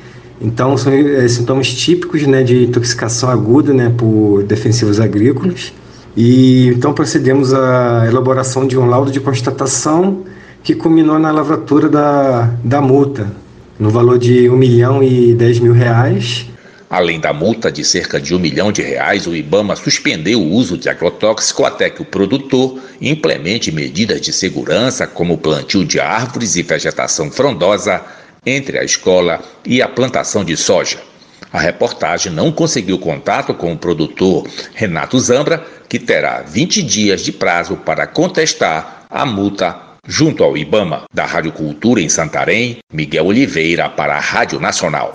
então, são é, sintomas típicos né, de intoxicação aguda né, por defensivos agrícolas. E então procedemos à elaboração de um laudo de constatação que culminou na lavratura da, da multa, no valor de 1 milhão e 10 mil reais. Além da multa de cerca de um milhão de reais, o IBAMA suspendeu o uso de agrotóxico até que o produtor implemente medidas de segurança, como plantio de árvores e vegetação frondosa, entre a escola e a plantação de soja. A reportagem não conseguiu contato com o produtor Renato Zambra, que terá 20 dias de prazo para contestar a multa junto ao Ibama. Da Rádio Cultura em Santarém, Miguel Oliveira para a Rádio Nacional.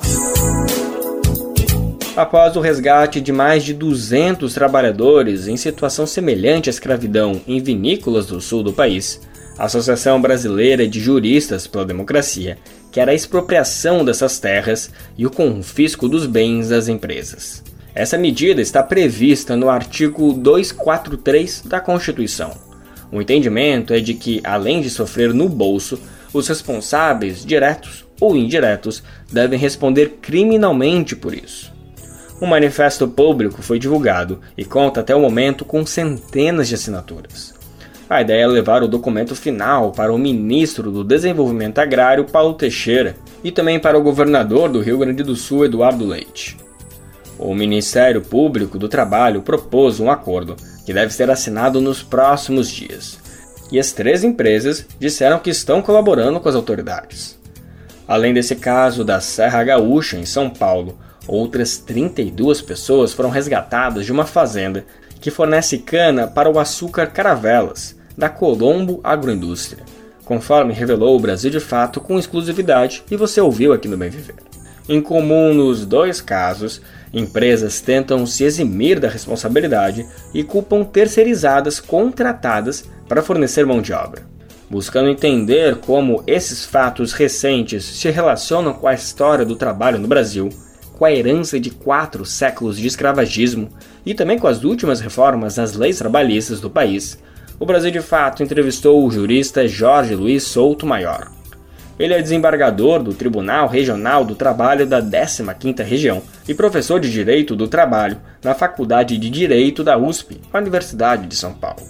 Após o resgate de mais de 200 trabalhadores em situação semelhante à escravidão em vinícolas do sul do país, a Associação Brasileira de Juristas pela Democracia quer a expropriação dessas terras e o confisco dos bens das empresas. Essa medida está prevista no artigo 243 da Constituição. O entendimento é de que, além de sofrer no bolso, os responsáveis, diretos ou indiretos, devem responder criminalmente por isso. Um manifesto público foi divulgado e conta até o momento com centenas de assinaturas. A ideia é levar o documento final para o ministro do Desenvolvimento Agrário, Paulo Teixeira, e também para o governador do Rio Grande do Sul, Eduardo Leite. O Ministério Público do Trabalho propôs um acordo que deve ser assinado nos próximos dias. E as três empresas disseram que estão colaborando com as autoridades. Além desse caso da Serra Gaúcha, em São Paulo, outras 32 pessoas foram resgatadas de uma fazenda que fornece cana para o açúcar Caravelas, da Colombo Agroindústria, conforme revelou o Brasil de Fato com exclusividade e você ouviu aqui no Bem Viver. Em comum nos dois casos, empresas tentam se eximir da responsabilidade e culpam terceirizadas contratadas para fornecer mão de obra. Buscando entender como esses fatos recentes se relacionam com a história do trabalho no Brasil, com a herança de quatro séculos de escravagismo e também com as últimas reformas nas leis trabalhistas do país, o Brasil de Fato entrevistou o jurista Jorge Luiz Souto Maior. Ele é desembargador do Tribunal Regional do Trabalho da 15ª Região e professor de Direito do Trabalho na Faculdade de Direito da USP, Universidade de São Paulo.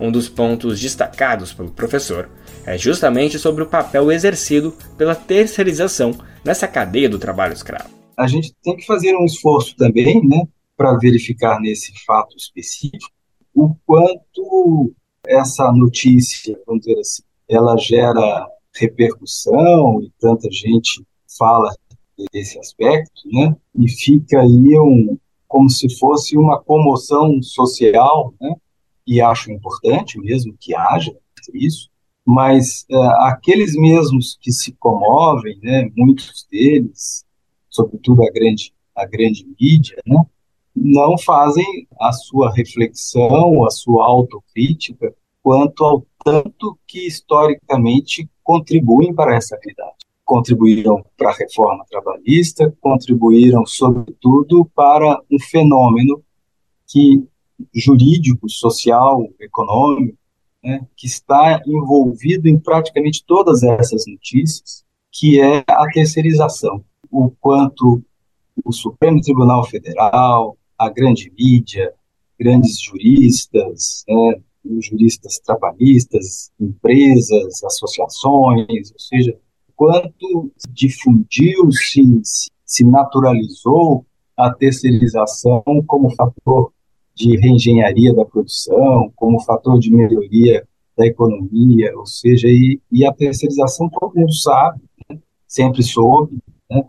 Um dos pontos destacados pelo professor é justamente sobre o papel exercido pela terceirização nessa cadeia do trabalho escravo. A gente tem que fazer um esforço também, né, para verificar nesse fato específico o quanto essa notícia, vamos dizer assim, ela gera repercussão e tanta gente fala desse aspecto, né? E fica aí um, como se fosse uma comoção social, né? E acho importante mesmo que haja isso, mas é, aqueles mesmos que se comovem, né? Muitos deles, sobretudo a grande a grande mídia, né? Não fazem a sua reflexão, a sua autocrítica quanto ao tanto que historicamente contribuem para essa realidade contribuíram para a reforma trabalhista, contribuíram, sobretudo, para um fenômeno que jurídico, social, econômico, né, que está envolvido em praticamente todas essas notícias, que é a terceirização. O quanto o Supremo Tribunal Federal, a grande mídia, grandes juristas, né, juristas trabalhistas, empresas, associações, ou seja, quanto difundiu, se, se naturalizou a terceirização como fator de reengenharia da produção, como fator de melhoria da economia, ou seja, e, e a terceirização todo mundo sabe, né? sempre soube, né?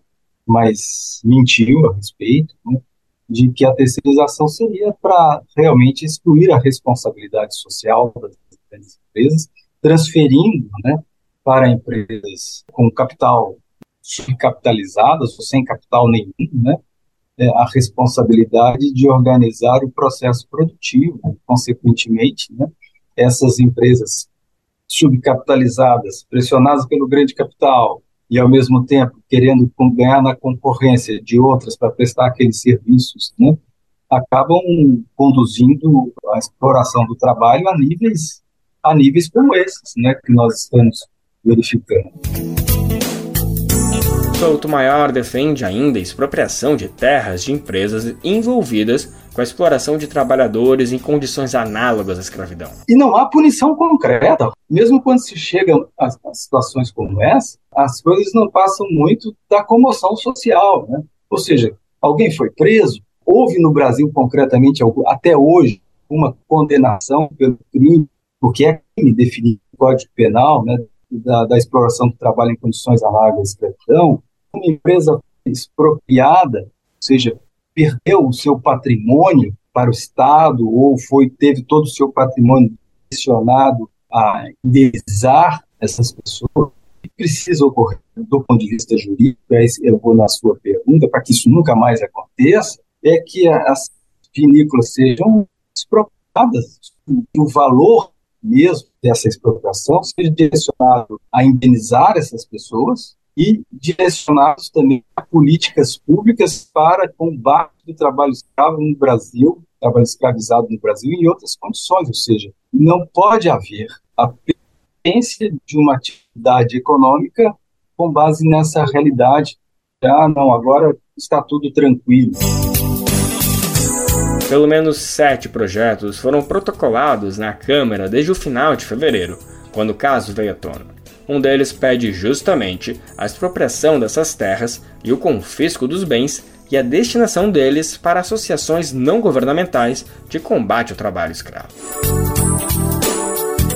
mas mentiu a respeito, né? De que a terceirização seria para realmente excluir a responsabilidade social das grandes empresas, transferindo né, para empresas com capital subcapitalizadas ou sem capital nenhum, né, é a responsabilidade de organizar o processo produtivo, consequentemente, né, essas empresas subcapitalizadas, pressionadas pelo grande capital e ao mesmo tempo querendo ganhar na concorrência de outras para prestar aqueles serviços, né, acabam conduzindo a exploração do trabalho a níveis a níveis como esses, né, que nós estamos verificando. Souto Maior defende ainda a expropriação de terras de empresas envolvidas com a exploração de trabalhadores em condições análogas à escravidão. E não há punição concreta. Mesmo quando se chega a, a situações como essa, as coisas não passam muito da comoção social. Né? Ou seja, alguém foi preso, houve no Brasil concretamente, até hoje, uma condenação pelo crime, porque é crime definido no Código Penal, né, da, da exploração do trabalho em condições análogas à escravidão, uma empresa expropriada, ou seja, perdeu o seu patrimônio para o Estado ou foi teve todo o seu patrimônio direcionado a indenizar essas pessoas, que precisa ocorrer do ponto de vista jurídico, eu vou na sua pergunta, para que isso nunca mais aconteça, é que as vinícolas sejam expropriadas, o valor mesmo dessa expropriação seja direcionado a indenizar essas pessoas e direcionados também a políticas públicas para combate do trabalho escravo no Brasil, trabalho escravizado no Brasil em outras condições, ou seja, não pode haver a presença de uma atividade econômica com base nessa realidade. Ah, não, agora está tudo tranquilo. Pelo menos sete projetos foram protocolados na Câmara desde o final de fevereiro, quando o caso veio à tona. Um deles pede justamente a expropriação dessas terras e o confisco dos bens e a destinação deles para associações não governamentais de combate ao trabalho escravo.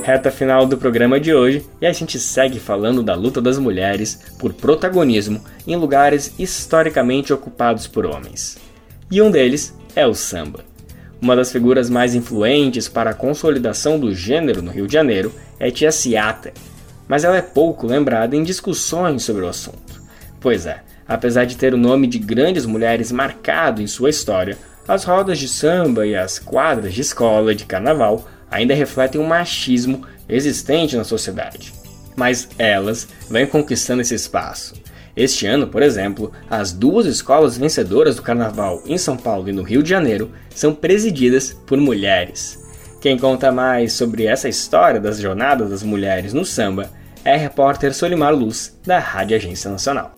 Reta final do programa de hoje e a gente segue falando da luta das mulheres por protagonismo em lugares historicamente ocupados por homens. E um deles é o samba. Uma das figuras mais influentes para a consolidação do gênero no Rio de Janeiro é Tia Ciata, mas ela é pouco lembrada em discussões sobre o assunto. Pois é, apesar de ter o nome de grandes mulheres marcado em sua história, as rodas de samba e as quadras de escola de carnaval ainda refletem o machismo existente na sociedade. Mas elas vêm conquistando esse espaço. Este ano, por exemplo, as duas escolas vencedoras do carnaval em São Paulo e no Rio de Janeiro são presididas por mulheres. Quem conta mais sobre essa história das jornadas das mulheres no samba é a repórter Solimar Luz, da Rádio Agência Nacional.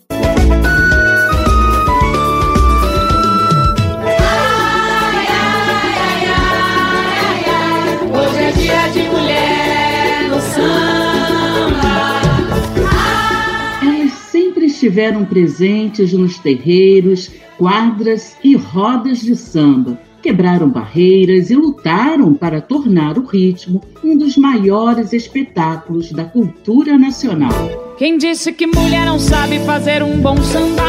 estiveram presentes nos terreiros, quadras e rodas de samba, quebraram barreiras e lutaram para tornar o ritmo um dos maiores espetáculos da cultura nacional. Quem disse que mulher não sabe fazer um bom samba?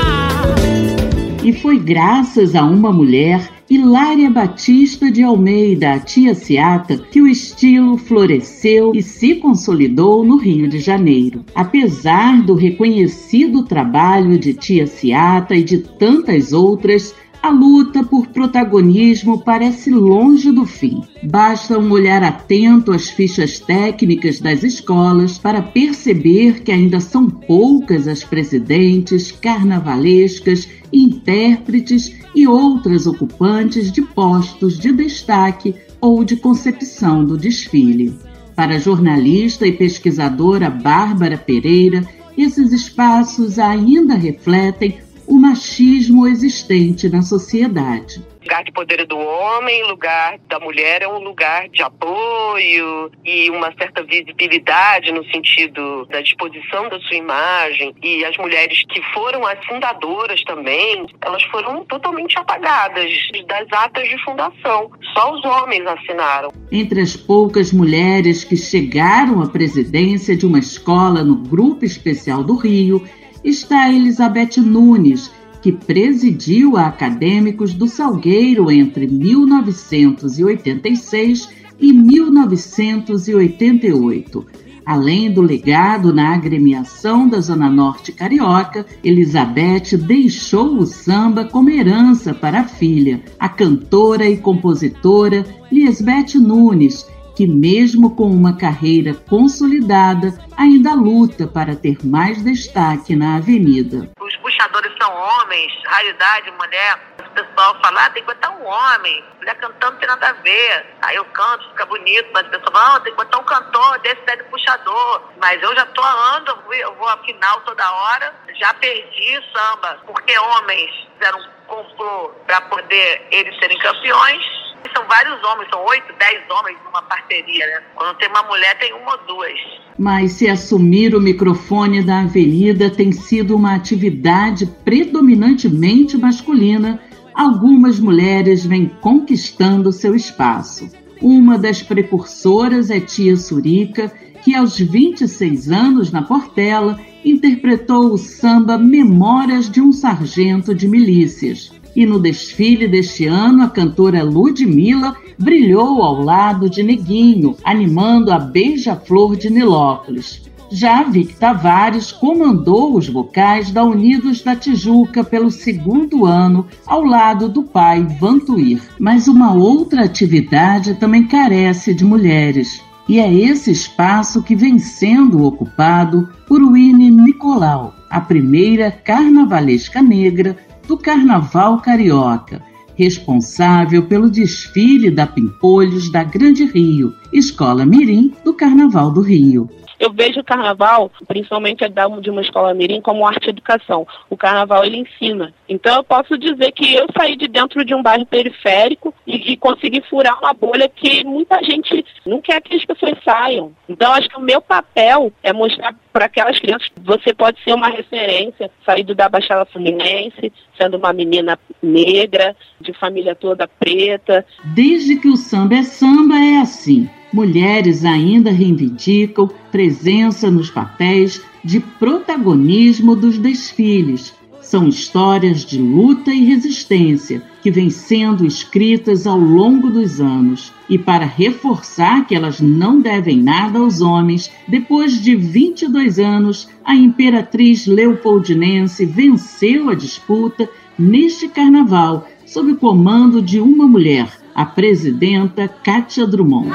E foi graças a uma mulher Hilária Batista de Almeida, a tia Seata, que o estilo floresceu e se consolidou no Rio de Janeiro. Apesar do reconhecido trabalho de tia Seata e de tantas outras, a luta por protagonismo parece longe do fim. Basta um olhar atento às fichas técnicas das escolas para perceber que ainda são poucas as presidentes, carnavalescas, intérpretes e outras ocupantes de postos de destaque ou de concepção do desfile. Para a jornalista e pesquisadora Bárbara Pereira, esses espaços ainda refletem o machismo existente na sociedade lugar de poder do homem, lugar da mulher é um lugar de apoio e uma certa visibilidade no sentido da disposição da sua imagem. E as mulheres que foram as fundadoras também, elas foram totalmente apagadas das atas de fundação. Só os homens assinaram. Entre as poucas mulheres que chegaram à presidência de uma escola no Grupo Especial do Rio, está Elizabeth Nunes que presidiu a Acadêmicos do Salgueiro entre 1986 e 1988. Além do legado na agremiação da Zona Norte Carioca, Elizabeth deixou o samba como herança para a filha, a cantora e compositora Lisbeth Nunes, que, mesmo com uma carreira consolidada, ainda luta para ter mais destaque na avenida puxadores são homens, raridade, mulher. O pessoal fala, ah, tem que botar um homem, mulher cantando não tem nada a ver. Aí eu canto, fica bonito, mas o pessoal fala, ah, tem que botar um cantor desse daí do puxador. Mas eu já tô andando, eu vou, eu vou a final toda hora, já perdi samba, porque homens fizeram um complô para poder eles serem campeões são vários homens, são oito, dez homens numa parceria, né? Quando tem uma mulher, tem uma ou duas. Mas se assumir o microfone da avenida tem sido uma atividade predominantemente masculina, algumas mulheres vêm conquistando seu espaço. Uma das precursoras é Tia Surica, que aos 26 anos na Portela interpretou o samba Memórias de um Sargento de Milícias. E no desfile deste ano, a cantora Ludmilla brilhou ao lado de Neguinho, animando a Beija-Flor de Nilópolis. Já Vic Tavares comandou os vocais da Unidos da Tijuca pelo segundo ano, ao lado do pai Vantuir. Mas uma outra atividade também carece de mulheres. E é esse espaço que vem sendo ocupado por Winnie Nicolau, a primeira carnavalesca negra do Carnaval Carioca, responsável pelo desfile da Pimpolhos da Grande Rio, Escola Mirim do Carnaval do Rio. Eu vejo o carnaval, principalmente de uma escola mirim, como arte educação. O carnaval ele ensina. Então eu posso dizer que eu saí de dentro de um bairro periférico e, e consegui furar uma bolha que muita gente não quer que as pessoas saiam. Então acho que o meu papel é mostrar para aquelas crianças você pode ser uma referência, saído da Baixada Fluminense, sendo uma menina negra, de família toda preta. Desde que o samba é samba é assim mulheres ainda reivindicam presença nos papéis de protagonismo dos desfiles. São histórias de luta e resistência que vêm sendo escritas ao longo dos anos. E para reforçar que elas não devem nada aos homens, depois de 22 anos, a imperatriz leopoldinense venceu a disputa neste carnaval sob o comando de uma mulher, a presidenta Cátia Drummond.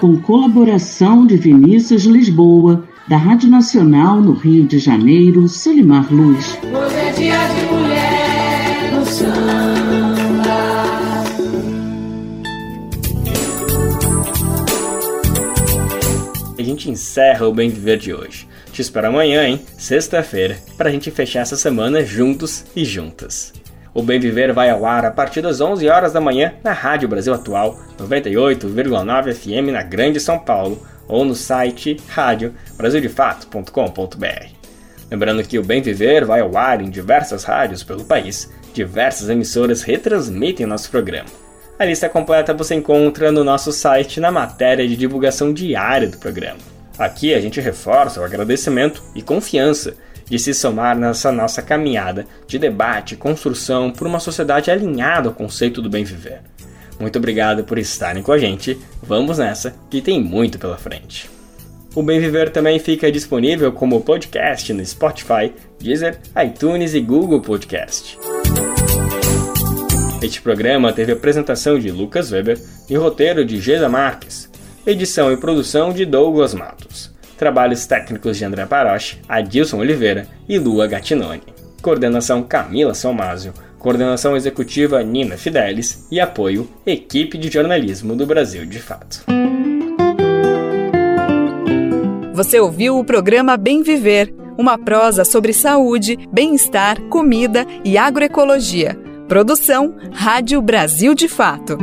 com colaboração de Vinícius Lisboa, da Rádio Nacional no Rio de Janeiro, Solimar Luz. Hoje é dia de mulher no samba. A gente encerra o Bem Viver de hoje. Te espero amanhã, hein? Sexta-feira, pra gente fechar essa semana juntos e juntas. O Bem Viver vai ao ar a partir das 11 horas da manhã na Rádio Brasil Atual, 98,9 FM na Grande São Paulo, ou no site radiobrasildefato.com.br. Lembrando que o Bem Viver vai ao ar em diversas rádios pelo país, diversas emissoras retransmitem nosso programa. A lista completa você encontra no nosso site na matéria de divulgação diária do programa. Aqui a gente reforça o agradecimento e confiança de se somar nessa nossa caminhada de debate e construção por uma sociedade alinhada ao conceito do bem viver. Muito obrigado por estarem com a gente. Vamos nessa, que tem muito pela frente. O Bem Viver também fica disponível como podcast no Spotify, Deezer, iTunes e Google Podcast. Este programa teve apresentação de Lucas Weber e roteiro de Gesa Marques, edição e produção de Douglas Matos, trabalhos técnicos de André Paroche, Adilson Oliveira e Lua Gattinoni, coordenação Camila Salmásio, coordenação executiva Nina Fidelis e apoio Equipe de Jornalismo do Brasil de Fato. Você ouviu o programa Bem Viver, uma prosa sobre saúde, bem-estar, comida e agroecologia. Produção Rádio Brasil de Fato.